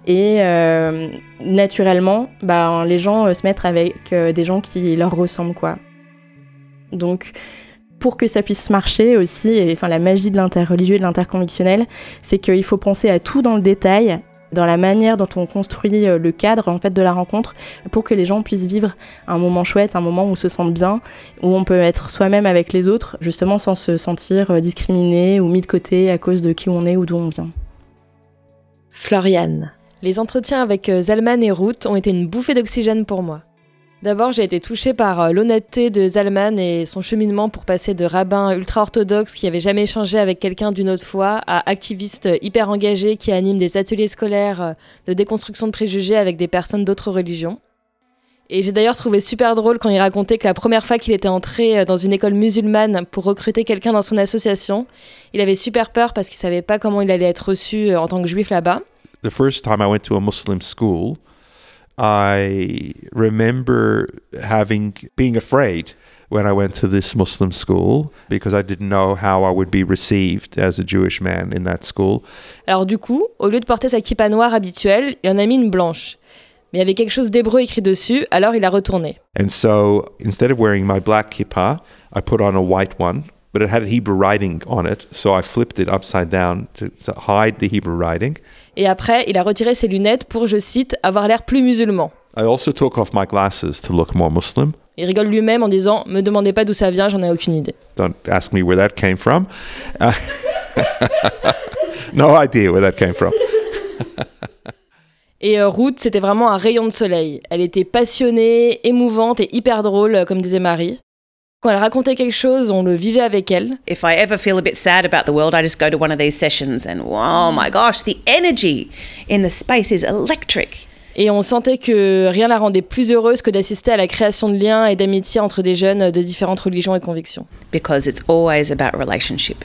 Et euh, naturellement, bah, les gens euh, se mettent avec euh, des gens qui leur ressemblent, quoi. Donc, pour que ça puisse marcher aussi, et enfin la magie de l'interreligieux et de l'interconvictionnel, c'est qu'il faut penser à tout dans le détail, dans la manière dont on construit le cadre en fait de la rencontre, pour que les gens puissent vivre un moment chouette, un moment où se sentent bien, où on peut être soi-même avec les autres, justement sans se sentir discriminé ou mis de côté à cause de qui on est ou d'où on vient. Floriane. Les entretiens avec euh, Zalman et Ruth ont été une bouffée d'oxygène pour moi. D'abord, j'ai été touchée par euh, l'honnêteté de Zalman et son cheminement pour passer de rabbin ultra-orthodoxe qui avait jamais échangé avec quelqu'un d'une autre foi à activiste hyper engagé qui anime des ateliers scolaires euh, de déconstruction de préjugés avec des personnes d'autres religions. Et j'ai d'ailleurs trouvé super drôle quand il racontait que la première fois qu'il était entré dans une école musulmane pour recruter quelqu'un dans son association, il avait super peur parce qu'il savait pas comment il allait être reçu en tant que juif là-bas. The first time I went to a Muslim school, I remember having being afraid when I went to this Muslim school because I didn't know how I would be received as a Jewish man in that school. Alors du coup, au lieu de porter sa kippa noire habituelle, il en a mis une blanche. Mais il y avait quelque chose d'hébreu écrit dessus, alors il a retourné. And so instead of wearing my black kippah, I put on a white one, but it had Hebrew writing on it, so I flipped it upside down to, to hide the Hebrew writing. Et après, il a retiré ses lunettes pour, je cite, avoir l'air plus musulman. I also took off my glasses to look more Muslim. Il rigole lui-même en disant Me demandez pas d'où ça vient, j'en ai aucune idée. Don't ask me where that came from. Uh, no idea where that came from. Et euh, Ruth, c'était vraiment un rayon de soleil. Elle était passionnée, émouvante et hyper drôle, euh, comme disait Marie. Quand elle racontait quelque chose, on le vivait avec elle. If I ever feel a bit sad about the world, I just go to one of these sessions and oh my gosh, the energy in the space is electric. Et on sentait que rien la rendait plus heureuse que d'assister à la création de liens et d'amitié entre des jeunes de différentes religions et convictions. Because it's always about relationship.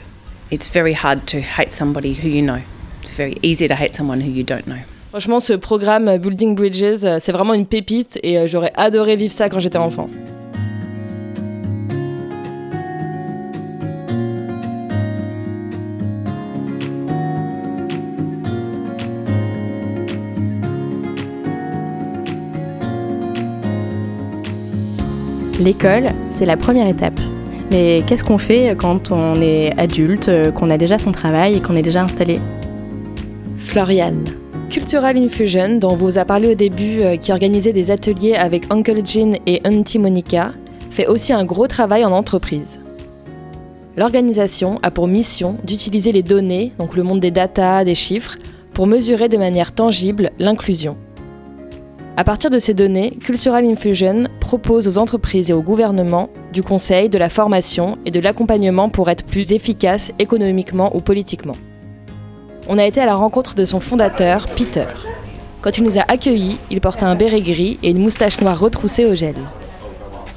It's very hard to hate somebody who you know. It's very easy to hate someone who you don't know. Franchement, ce programme Building Bridges, euh, c'est vraiment une pépite et euh, j'aurais adoré vivre ça quand j'étais enfant. L'école, c'est la première étape. Mais qu'est-ce qu'on fait quand on est adulte, qu'on a déjà son travail et qu'on est déjà installé? Floriane. Cultural Infusion, dont vous a parlé au début, euh, qui organisait des ateliers avec Uncle Jean et Auntie Monica, fait aussi un gros travail en entreprise. L'organisation a pour mission d'utiliser les données, donc le monde des data, des chiffres, pour mesurer de manière tangible l'inclusion. À partir de ces données, Cultural Infusion propose aux entreprises et aux gouvernements du conseil, de la formation et de l'accompagnement pour être plus efficaces économiquement ou politiquement. On a été à la rencontre de son fondateur, Peter. Quand il nous a accueillis, il portait un béret gris et une moustache noire retroussée au gel.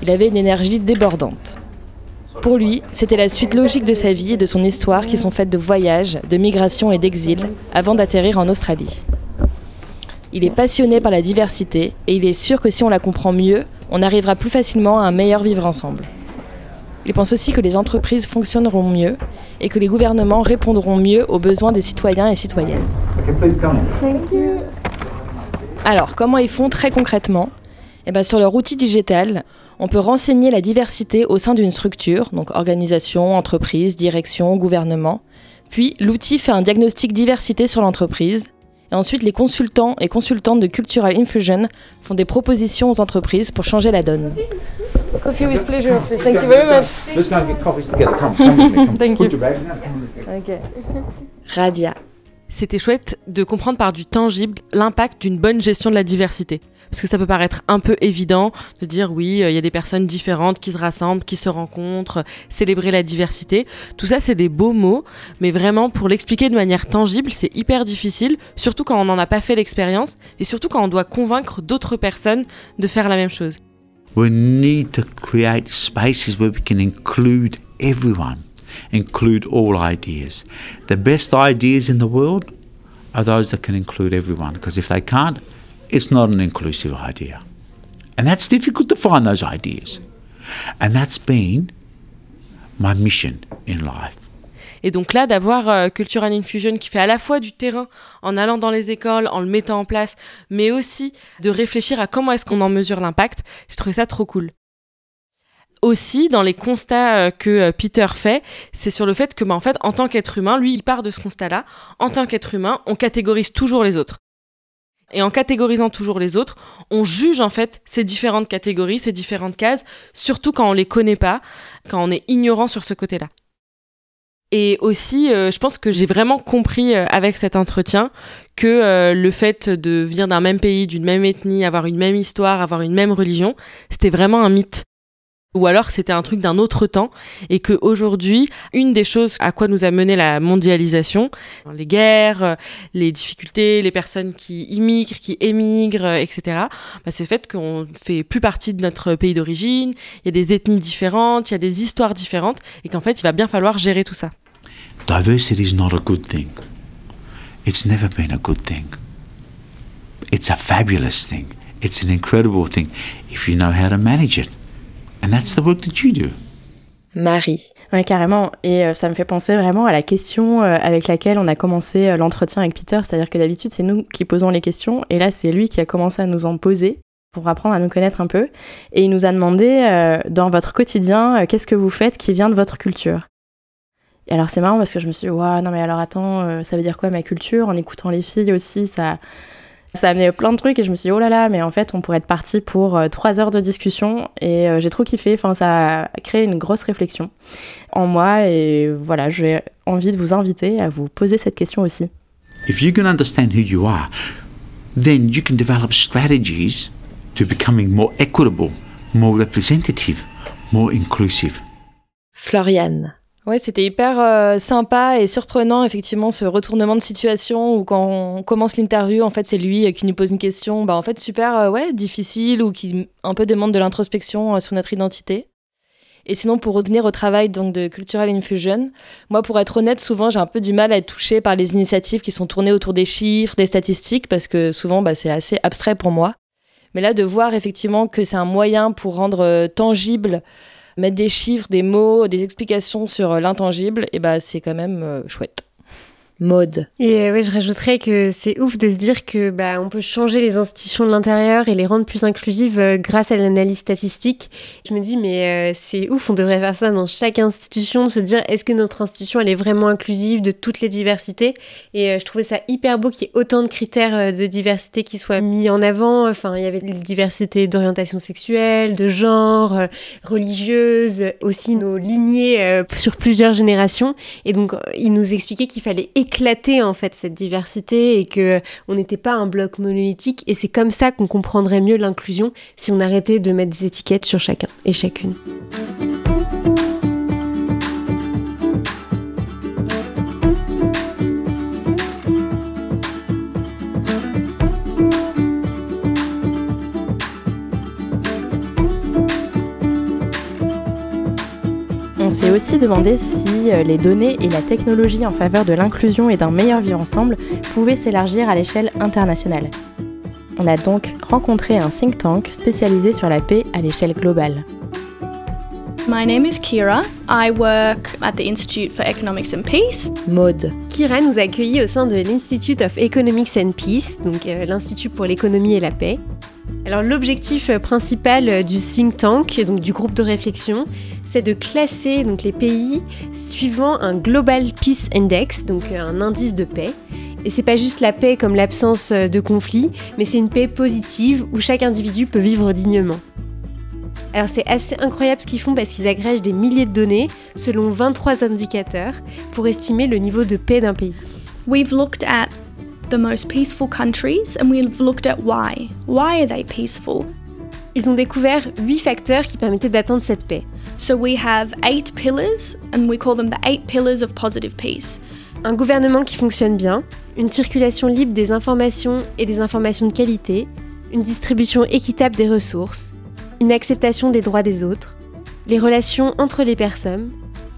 Il avait une énergie débordante. Pour lui, c'était la suite logique de sa vie et de son histoire qui sont faites de voyages, de migration et d'exil avant d'atterrir en Australie. Il est passionné par la diversité et il est sûr que si on la comprend mieux, on arrivera plus facilement à un meilleur vivre ensemble. Il pense aussi que les entreprises fonctionneront mieux et que les gouvernements répondront mieux aux besoins des citoyens et citoyennes. Alors, comment ils font très concrètement? Eh ben, Sur leur outil digital, on peut renseigner la diversité au sein d'une structure, donc organisation, entreprise, direction, gouvernement. Puis, l'outil fait un diagnostic diversité sur l'entreprise. Et ensuite, les consultants et consultantes de Cultural Infusion font des propositions aux entreprises pour changer la donne. Coffee with pleasure, please. Thank you very much. Let's go and get coffees together. Come, come with me. Come. Thank Put you. your bag down. Come on, let's go. Okay. Radia. C'était chouette de comprendre par du tangible l'impact d'une bonne gestion de la diversité. Parce que ça peut paraître un peu évident de dire oui, euh, il y a des personnes différentes qui se rassemblent, qui se rencontrent, célébrer la diversité. Tout ça, c'est des beaux mots, mais vraiment pour l'expliquer de manière tangible, c'est hyper difficile, surtout quand on n'en a pas fait l'expérience et surtout quand on doit convaincre d'autres personnes de faire la même chose. We need to create spaces where we can include everyone, include all ideas. The best ideas in the world are those that can include everyone, because if they can't, it's not an inclusive idea. And that's difficult to find those ideas. And that's been my mission in life. Et donc là, d'avoir euh, Cultural Infusion qui fait à la fois du terrain en allant dans les écoles, en le mettant en place, mais aussi de réfléchir à comment est-ce qu'on en mesure l'impact, j'ai trouvé ça trop cool. aussi dans les constats euh, que euh, Peter fait, c'est sur le fait que, bah, en fait, en tant qu'être humain, lui, il part de ce constat-là. En tant qu'être humain, on catégorise toujours les autres. Et en catégorisant toujours les autres, on juge en fait ces différentes catégories, ces différentes cases, surtout quand on les connaît pas, quand on est ignorant sur ce côté-là. Et aussi, euh, je pense que j'ai vraiment compris avec cet entretien que le fait de venir d'un même pays, d'une même ethnie, avoir une même histoire, avoir une même religion, c'était vraiment un mythe ou alors c'était un truc d'un autre temps. Et que aujourd'hui une des choses à quoi nous a mené la mondialisation les guerres les difficultés les personnes qui immigrent qui émigrent etc bah, c'est le fait qu'on fait plus partie de notre pays d'origine. Il y a des ethnies différentes il y a des histoires différentes et qu'en fait il va bien falloir gérer tout ça. Diversity is not a good thing. It's never been a good thing. It's a fabulous thing. It's an incredible thing if you know how to manage it And that's the work that you do. Marie. Oui, carrément. Et euh, ça me fait penser vraiment à la question euh, avec laquelle on a commencé euh, l'entretien avec Peter. C'est-à-dire que d'habitude, c'est nous qui posons les questions. Et là, c'est lui qui a commencé à nous en poser pour apprendre à nous connaître un peu. Et il nous a demandé, dans votre quotidien, qu'est-ce que vous faites qui vient de votre culture? Et alors c'est marrant parce que je me suis dit, ouais, non mais alors attends, ça veut dire quoi ma culture? En écoutant les filles aussi, ça, ça a amené plein de trucs et je me suis dit, oh là là, mais en fait, on pourrait être parti pour euh, trois heures de discussion et euh, j'ai trop kiffé. Enfin, ça a créé une grosse réflexion en moi et voilà, j'ai envie de vous inviter à vous poser cette question aussi. If you can understand who you are, then you can develop strategies to becoming more equitable, more representative, more inclusive. Floriane. Ouais, c'était hyper euh, sympa et surprenant, effectivement, ce retournement de situation où quand on commence l'interview, en fait, c'est lui euh, qui nous pose une question, bah, en fait, super, euh, ouais, difficile ou qui un peu demande de l'introspection sur notre identité. Et sinon, pour revenir au travail donc, de Cultural Infusion, moi, pour être honnête, souvent, j'ai un peu du mal à être touchée par les initiatives qui sont tournées autour des chiffres, des statistiques, parce que souvent, bah, c'est assez abstrait pour moi. Mais là, de voir effectivement que c'est un moyen pour rendre tangible mettre des chiffres, des mots, des explications sur euh, l'intangible, et bah c'est quand même euh, chouette mode. Et euh, oui, je rajouterais que c'est ouf de se dire que bah, on peut changer les institutions de l'intérieur et les rendre plus inclusives euh, grâce à l'analyse statistique. Je me dis mais euh, c'est ouf, on devrait faire ça dans chaque institution, de se dire est-ce que notre institution elle est vraiment inclusive de toutes les diversités? Et je trouvais ça hyper beau qu'il y ait autant de critères de diversité qui soient mis en avant. Enfin, il y avait les diversités d'orientation sexuelle, de genre, religieuse, aussi nos lignées sur plusieurs générations. Et donc il nous expliquait qu'il fallait éclater en fait cette diversité et que on n'était pas un bloc monolithique et c'est comme ça qu'on comprendrait mieux l'inclusion si on arrêtait de mettre des étiquettes sur chacun et chacune. S'est aussi demandé si euh, les données et la technologie en faveur de l'inclusion et d'un meilleur vivre ensemble pouvaient s'élargir à l'échelle internationale. On a donc rencontré un think tank spécialisé sur la paix à l'échelle globale. My name is Kira. I work at the Institute for Economics and Peace. Mode. Kira nous a accueillis au sein de l'Institute of Economics and Peace, donc euh, l'Institut pour l'économie et la paix. Alors l'objectif euh, principal euh, du think tank, donc du groupe de réflexion, c'est de classer donc les pays suivant un Global Peace Index, donc euh, un indice de paix. Et c'est pas juste la paix comme l'absence de conflit, mais c'est une paix positive où chaque individu peut vivre dignement. Alors c'est assez incroyable ce qu'ils font parce qu'ils agrègent des milliers de données selon 23 indicateurs pour estimer le niveau de paix d'un pays. We've looked at the most peaceful countries and we've looked at why. Why are they peaceful? Ils ont découvert 8 facteurs qui permettaient d'atteindre cette paix. So we have eight pillars and we call them the eight pillars of positive peace. Un gouvernement qui fonctionne bien, une circulation libre des informations et des informations de qualité, une distribution équitable des ressources, une acceptation des droits des autres, les relations entre les personnes,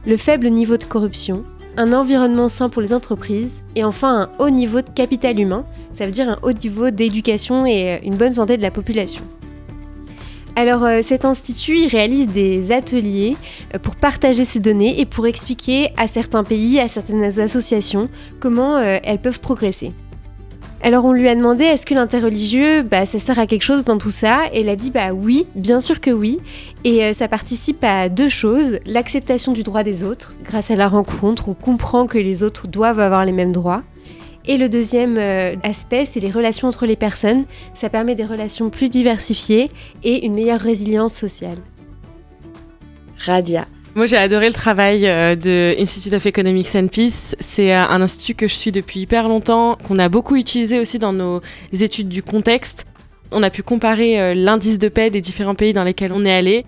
le faible niveau de corruption, un environnement sain pour les entreprises et enfin un haut niveau de capital humain, ça veut dire un haut niveau d'éducation et euh, une bonne santé de la population. Alors euh, cet institut réalise des ateliers euh, pour partager ces données et pour expliquer à certains pays, à certaines associations comment elles peuvent progresser. Alors on lui a demandé est-ce que l'interreligieux, bah, ça sert à quelque chose dans tout ça? Et elle a dit bah oui, bien sûr que oui. Et euh, ça participe à deux choses l'acceptation du droit des autres. Grâce à la rencontre, on comprend que les autres doivent avoir les mêmes droits. Et le deuxième euh, aspect, c'est les relations entre les personnes. Ça permet des relations plus diversifiées et une meilleure résilience sociale. Radia. Moi, j'ai adoré le travail euh, de Institute of Economics and Peace. C'est euh, un institut que je suis depuis hyper longtemps, qu'on a beaucoup utilisé aussi dans nos études du contexte. On a pu comparer l'indice de paix des différents pays dans lesquels on est allé.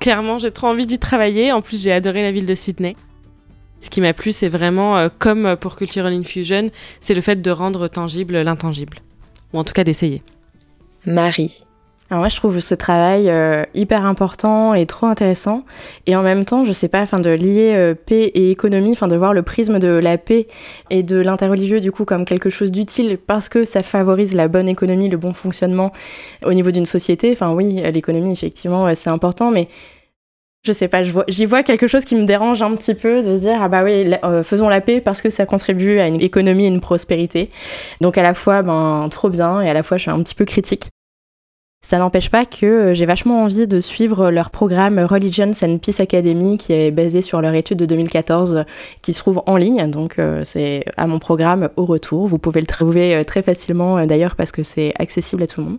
Clairement, j'ai trop envie d'y travailler. En plus, j'ai adoré la ville de Sydney. Ce qui m'a plu, c'est vraiment, euh, comme pour Cultural Infusion, c'est le fait de rendre tangible l'intangible. Ou en tout cas d'essayer. Marie. Alors moi, je trouve ce travail euh, hyper important et trop intéressant. Et en même temps, je sais pas, enfin, de lier euh, paix et économie, enfin, de voir le prisme de la paix et de l'interreligieux, du coup, comme quelque chose d'utile parce que ça favorise la bonne économie, le bon fonctionnement au niveau d'une société. Enfin, oui, l'économie, effectivement, c'est important, mais je sais pas, j'y vois, quelque chose qui me dérange un petit peu de se dire ah bah oui, euh, faisons la paix parce que ça contribue à une économie et une prospérité. Donc à la fois ben trop bien et à la fois je suis un petit peu critique. Ça n'empêche pas que euh, j'ai vachement envie de suivre leur programme Religions and Peace Academy qui est basé sur leur étude de 2014 qui se trouve en ligne. Donc euh, c'est à mon programme au retour. Vous pouvez le trouver très facilement d'ailleurs parce que c'est accessible à tout le monde.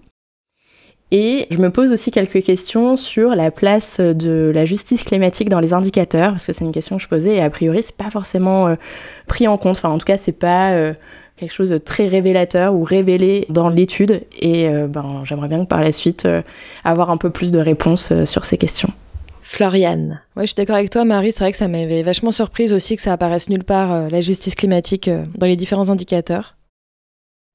Et je me pose aussi quelques questions sur la place de la justice climatique dans les indicateurs, parce que c'est une question que je posais et a priori c'est pas forcément euh, pris en compte. Enfin, en tout cas, c'est pas euh, quelque chose de très révélateur ou révélé dans l'étude. Et euh, ben, j'aimerais bien que par la suite avoir un peu plus de réponses sur ces questions. Floriane. Ouais, je suis d'accord avec toi, Marie. C'est vrai que ça m'avait vachement surprise aussi que ça apparaisse nulle part, la justice climatique, dans les différents indicateurs.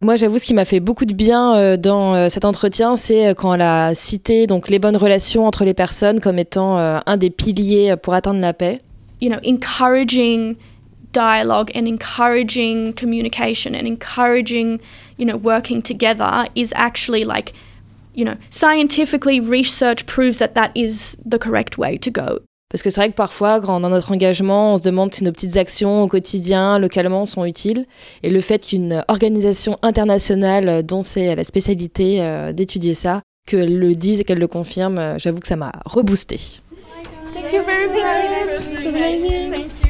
Moi, j'avoue, ce qui m'a fait beaucoup de bien euh, dans euh, cet entretien, c'est euh, quand elle a cité donc les bonnes relations entre les personnes comme étant un des piliers pour atteindre la paix. You know, encouraging dialogue and encouraging communication and encouraging, you know, working together is actually like, you know, scientifically research proves that that is the correct way to go. Parce que c'est vrai que parfois, dans notre engagement, on se demande si nos petites actions au quotidien, localement, sont utiles. Et le fait qu'une organisation internationale dont c'est la spécialité euh, d'étudier ça, qu'elle le dise et qu'elle le confirme, euh, j'avoue que ça m'a reboosté. Thank you very much.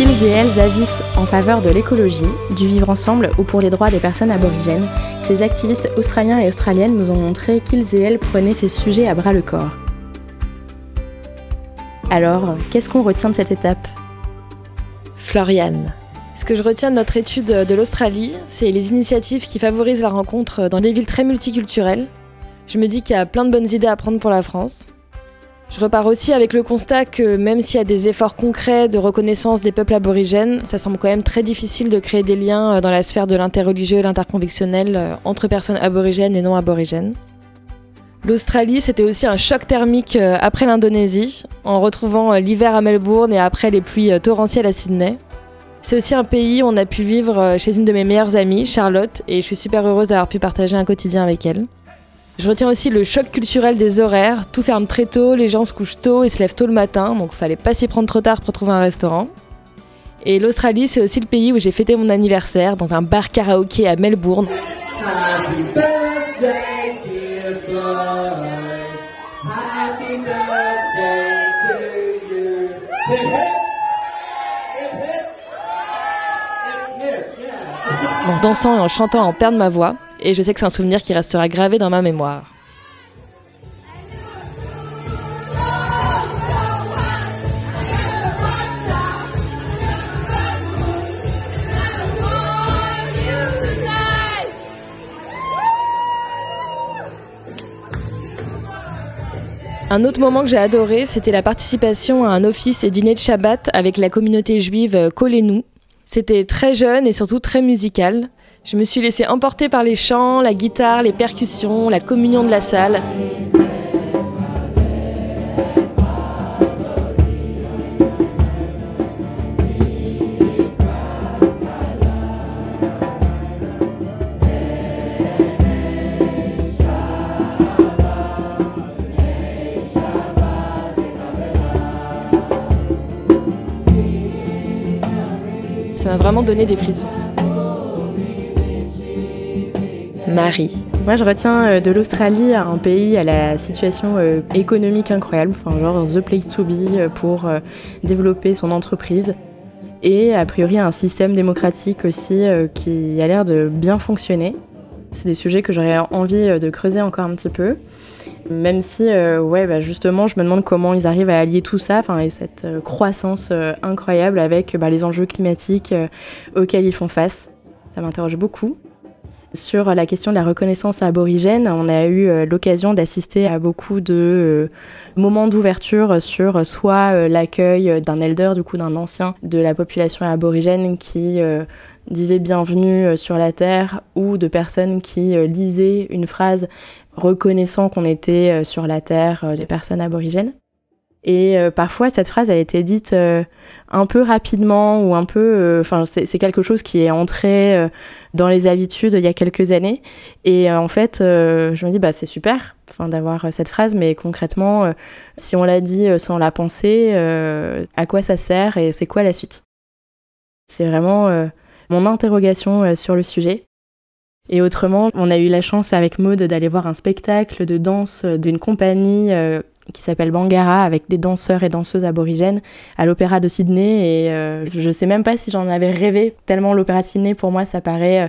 Et elles agissent en faveur de l'écologie, du vivre ensemble ou pour les droits des personnes aborigènes, ces activistes australiens et australiennes nous ont montré qu'ils et elles prenaient ces sujets à bras le corps. Alors, qu'est-ce qu'on retient de cette étape? Floriane. Ce que je retiens de notre étude de l'Australie, c'est les initiatives qui favorisent la rencontre dans des villes très multiculturelles. Je me dis qu'il y a plein de bonnes idées à prendre pour la France. Je repars aussi avec le constat que même s'il y a des efforts concrets de reconnaissance des peuples aborigènes, ça semble quand même très difficile de créer des liens euh, dans la sphère de l'interreligieux et l'interconvictionnel euh, entre personnes aborigènes et non aborigènes. L'Australie, c'était aussi un choc thermique euh, après l'Indonésie, en retrouvant l'hiver à Melbourne et après les pluies torrentielles à Sydney. C'est aussi un pays où on a pu vivre chez une de mes meilleures amies, Charlotte, et je suis super heureuse d'avoir pu partager un quotidien avec elle. Je retiens aussi le choc culturel des horaires. Tout ferme très tôt, les gens se couchent tôt et se lèvent tôt le matin, donc il fallait pas s'y prendre trop tard pour trouver un restaurant. Et l'Australie, c'est aussi le pays où j'ai fêté mon anniversaire dans un bar karaoké à Melbourne. Happy birthday, dear Happy birthday to you. En dansant et en chantant en perdre ma voix, et je sais que c'est un souvenir qui restera gravé dans ma mémoire. Un autre moment que j'ai adoré, c'était la participation à un office et dîner de Shabbat avec la communauté juive Kolenou. C'était très jeune et surtout très musical. Je me suis laissé emporter par les chants, la guitare, les percussions, la communion de la salle. Ça m'a vraiment donné des frissons. Marie. Moi, je retiens euh, de l'Australie un pays à la situation euh, économique incroyable, enfin, genre the place to be euh, pour développer son entreprise. Et a priori, un système démocratique aussi qui a l'air de bien fonctionner. C'est des sujets que j'aurais envie de creuser encore un petit peu. Même si, ouais, bah, justement, je me demande comment ils arrivent à allier tout ça, et cette croissance incroyable avec bah, les enjeux climatiques auxquels ils font face. Ça m'interroge beaucoup. Sur la question de la reconnaissance aborigène, on a eu euh, l'occasion d'assister à beaucoup de euh, moments d'ouverture sur soit euh, l'accueil d'un elder, du coup d'un ancien de la population aborigène qui disait bienvenue sur la terre, ou de personnes qui lisaient une phrase reconnaissant qu'on était sur la terre des personnes aborigènes. Et euh, parfois, cette phrase a été dite euh, un peu rapidement ou un peu. Euh, enfin, c'est quelque chose qui est entré dans les habitudes il y a quelques années. Et en fait, je me dis, bah, c'est super d'avoir cette phrase, mais concrètement, si on l'a dit sans la penser, à quoi ça sert et c'est quoi la suite? C'est vraiment mon interrogation sur le sujet. Et autrement, on a eu la chance avec Maude d'aller voir un spectacle de danse d'une compagnie qui s'appelle Bangara avec des danseurs et danseuses aborigènes à l'Opéra de Sydney. Et euh, je ne sais même pas si j'en avais rêvé. Tellement l'Opéra de Sydney pour moi ça paraît euh,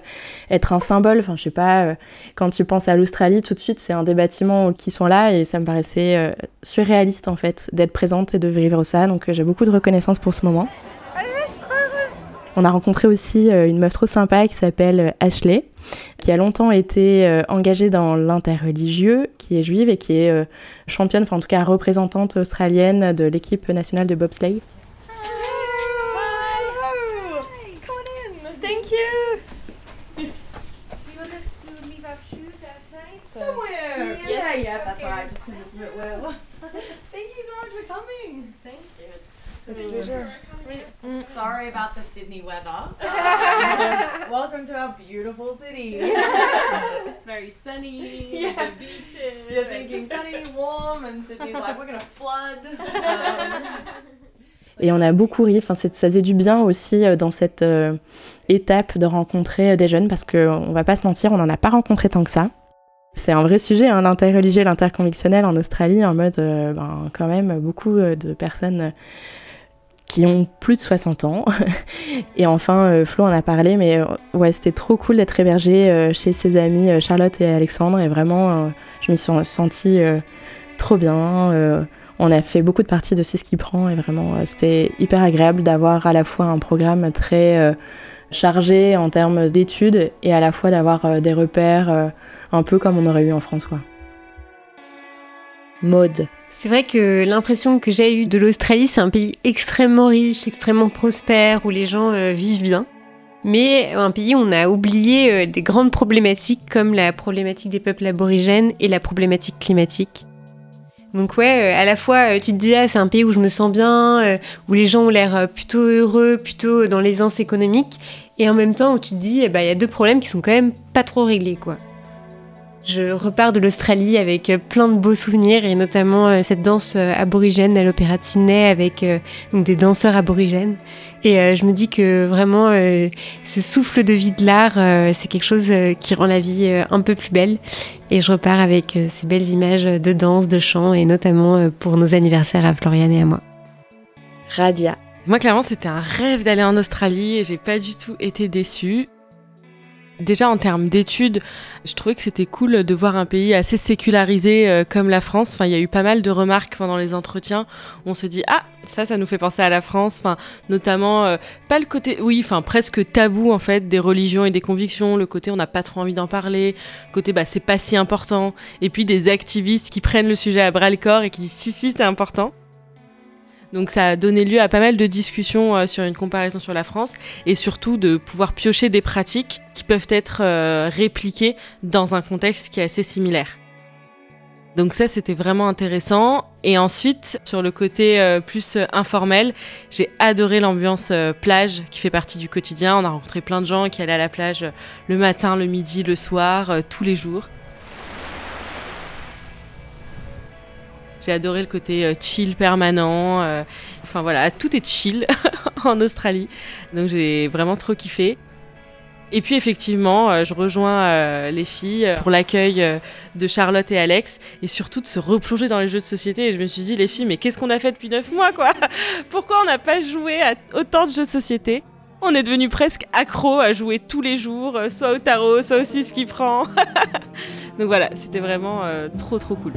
être un symbole. Enfin je sais pas euh, quand tu penses à l'Australie tout de suite c'est un des bâtiments qui sont là. Et ça me paraissait surréaliste en fait d'être présente et de vivre ça. Donc j'ai beaucoup de reconnaissance pour ce moment. On a rencontré aussi une meuf trop sympa qui s'appelle Ashley qui a longtemps été euh, engagée dans l'interreligieux, qui est juive et qui est euh, championne, enfin en tout cas représentante australienne de l'équipe nationale de bobsleigh. Thank you. Somewhere. Yeah, yeah, that's right. Just because it's a bit pleasure. Sorry about the Sydney weather. Welcome to our beautiful city. Very sunny, Yeah. the beaches. You're thinking sunny, warm, and Sydney's like, we're gonna flood. Um, Et on a beaucoup ri, enfin, ça faisait du bien aussi euh, dans cette euh, étape de rencontrer euh, des jeunes parce qu'on va pas se mentir, on n'en a pas rencontré tant que ça. C'est un vrai sujet, hein, l'interreligieux, l'interconvictionnel en Australie, en mode, euh, ben, quand même, beaucoup euh, de personnes euh, qui ont plus de 60 ans. et enfin, euh, Flo en a parlé, mais euh, ouais, c'était trop cool d'être hébergée euh, chez ses amis Charlotte et Alexandre. Et vraiment, je me suis sentie trop bien. on a fait beaucoup de parties de C'est ce qui prend et vraiment, c'était hyper agréable d'avoir à la fois un programme très chargé en termes d'études et à la fois d'avoir des repères un peu comme on aurait eu en France. Mode. C'est vrai que l'impression que j'ai eue de l'Australie, c'est un pays extrêmement riche, extrêmement prospère, où les gens euh, vivent bien. Mais un pays où on a oublié euh, des grandes problématiques comme la problématique des peuples aborigènes et la problématique climatique. Donc ouais, euh, à la fois euh, tu te dis ah c'est un pays où je me sens bien, euh, où les gens ont l'air euh, plutôt heureux, plutôt dans l'aisance économique, et en même temps où tu te dis eh ben, il y a deux problèmes qui sont quand même pas trop réglés quoi. Je repars de l'Australie avec euh, plein de beaux souvenirs et notamment euh, cette danse euh, aborigène à l'Opéra de Sydney avec euh, donc des danseurs aborigènes. Et euh, je me dis que vraiment euh, ce souffle de vie de l'art, euh, c'est quelque chose euh, qui rend la vie euh, un peu plus belle. Et je repars avec euh, ces belles images de danse, de chant et notamment euh, pour nos anniversaires à Floriane et à moi. Radia. Moi, clairement, c'était un rêve d'aller en Australie et j'ai pas du tout été déçue. Déjà, en termes d'études, je trouvais que c'était cool de voir un pays assez sécularisé euh, comme la France. Enfin, il y a eu pas mal de remarques pendant les entretiens où on se dit Ah, ça, ça nous fait penser à la France. Notamment, euh, pas le côté, oui, enfin, presque tabou en fait des religions et des convictions. Le côté, on n'a pas trop envie d'en parler. Le côté, bah, c'est pas si important. Et puis des activistes qui prennent le sujet à bras le corps et qui disent Si, si, c'est important. Donc ça a donné lieu à pas mal de discussions euh, sur une comparaison sur la France et surtout de pouvoir piocher des pratiques qui peuvent être euh, répliquées dans un contexte qui est assez similaire. Donc ça c'était vraiment intéressant et ensuite sur le côté euh, plus informel, j'ai adoré l'ambiance plage qui fait partie du quotidien. On a rencontré plein de gens qui allaient à la plage le matin, le midi, le soir, tous les jours. J'ai adoré le côté euh, chill permanent. euh, Enfin voilà, tout est chill en Australie. Donc j'ai vraiment trop kiffé. Et puis effectivement, euh, je rejoins les filles pour l'accueil de Charlotte et Alex et surtout de se replonger dans les jeux de société. Et je me suis dit, les filles, mais qu'est-ce qu'on a fait depuis 9 mois quoi Pourquoi on n'a pas joué à autant de jeux de société on est devenu presque accro à jouer tous les jours, soit au tarot, soit aussi ce qui prend. Donc voilà, c'était vraiment trop trop cool.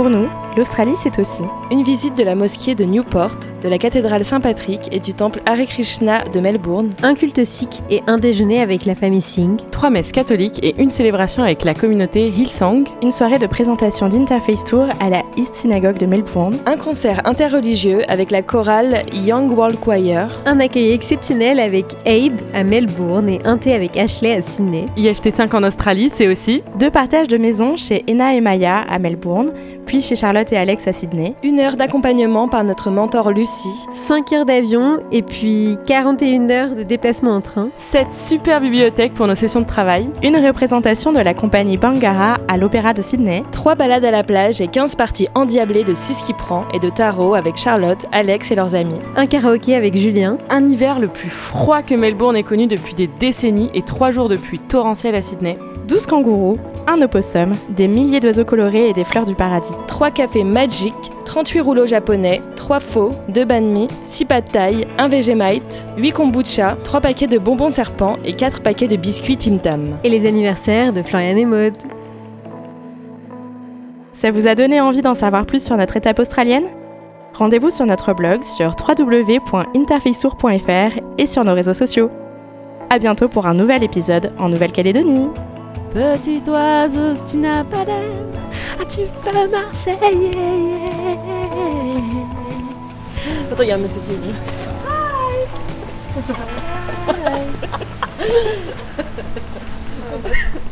Pour nous, l'Australie, c'est aussi. Une visite de la mosquée de Newport, de la cathédrale Saint-Patrick et du temple Hare Krishna de Melbourne, un culte sikh et un déjeuner avec la famille Singh, trois messes catholiques et une célébration avec la communauté Hillsong, une soirée de présentation d'Interface Tour à la East Synagogue de Melbourne, un concert interreligieux avec la chorale Young World Choir, un accueil exceptionnel avec Abe à Melbourne et un thé avec Ashley à Sydney. IFT 5 en Australie, c'est aussi deux partages de maison chez Ena et Maya à Melbourne, puis chez Charlotte et Alex à Sydney. Une heure d'accompagnement par notre mentor Lucie. 5 heures d'avion et puis 41 heures de déplacement en train. Cette super bibliothèque pour nos sessions de travail. Une représentation de la compagnie Bangara à l'Opéra de Sydney. Trois balades à la plage et 15 parties endiablées de 6 qui prend et de tarot avec Charlotte, Alex et leurs amis. Un karaoké avec Julien. Un hiver le plus froid que Melbourne ait connu depuis des décennies et 3 jours de pluie torrentielle à Sydney. 12 kangourous, un opossum, des milliers d'oiseaux colorés et des fleurs du paradis. 3 cafés magiques, 38 rouleaux japonais, 3 faux, 2 banh mi, 6 pâtes thaï, 1 Vegemite, 8 kombucha, 3 paquets de bonbons serpents et 4 paquets de biscuits Tim Tam. Et les anniversaires de Florian et Maud. Ça vous a donné envie d'en savoir plus sur notre étape australienne? Rendez-vous sur notre blog sur www.interfacetour.fr et sur nos réseaux sociaux. À bientôt pour un nouvel épisode en Nouvelle-Calédonie. Petit oiseau, si tu n'as pas d'aile, tu peux marcher. Yeah, yeah. Attends, il y a un monsieur qui est venu. Hi. Bonjour.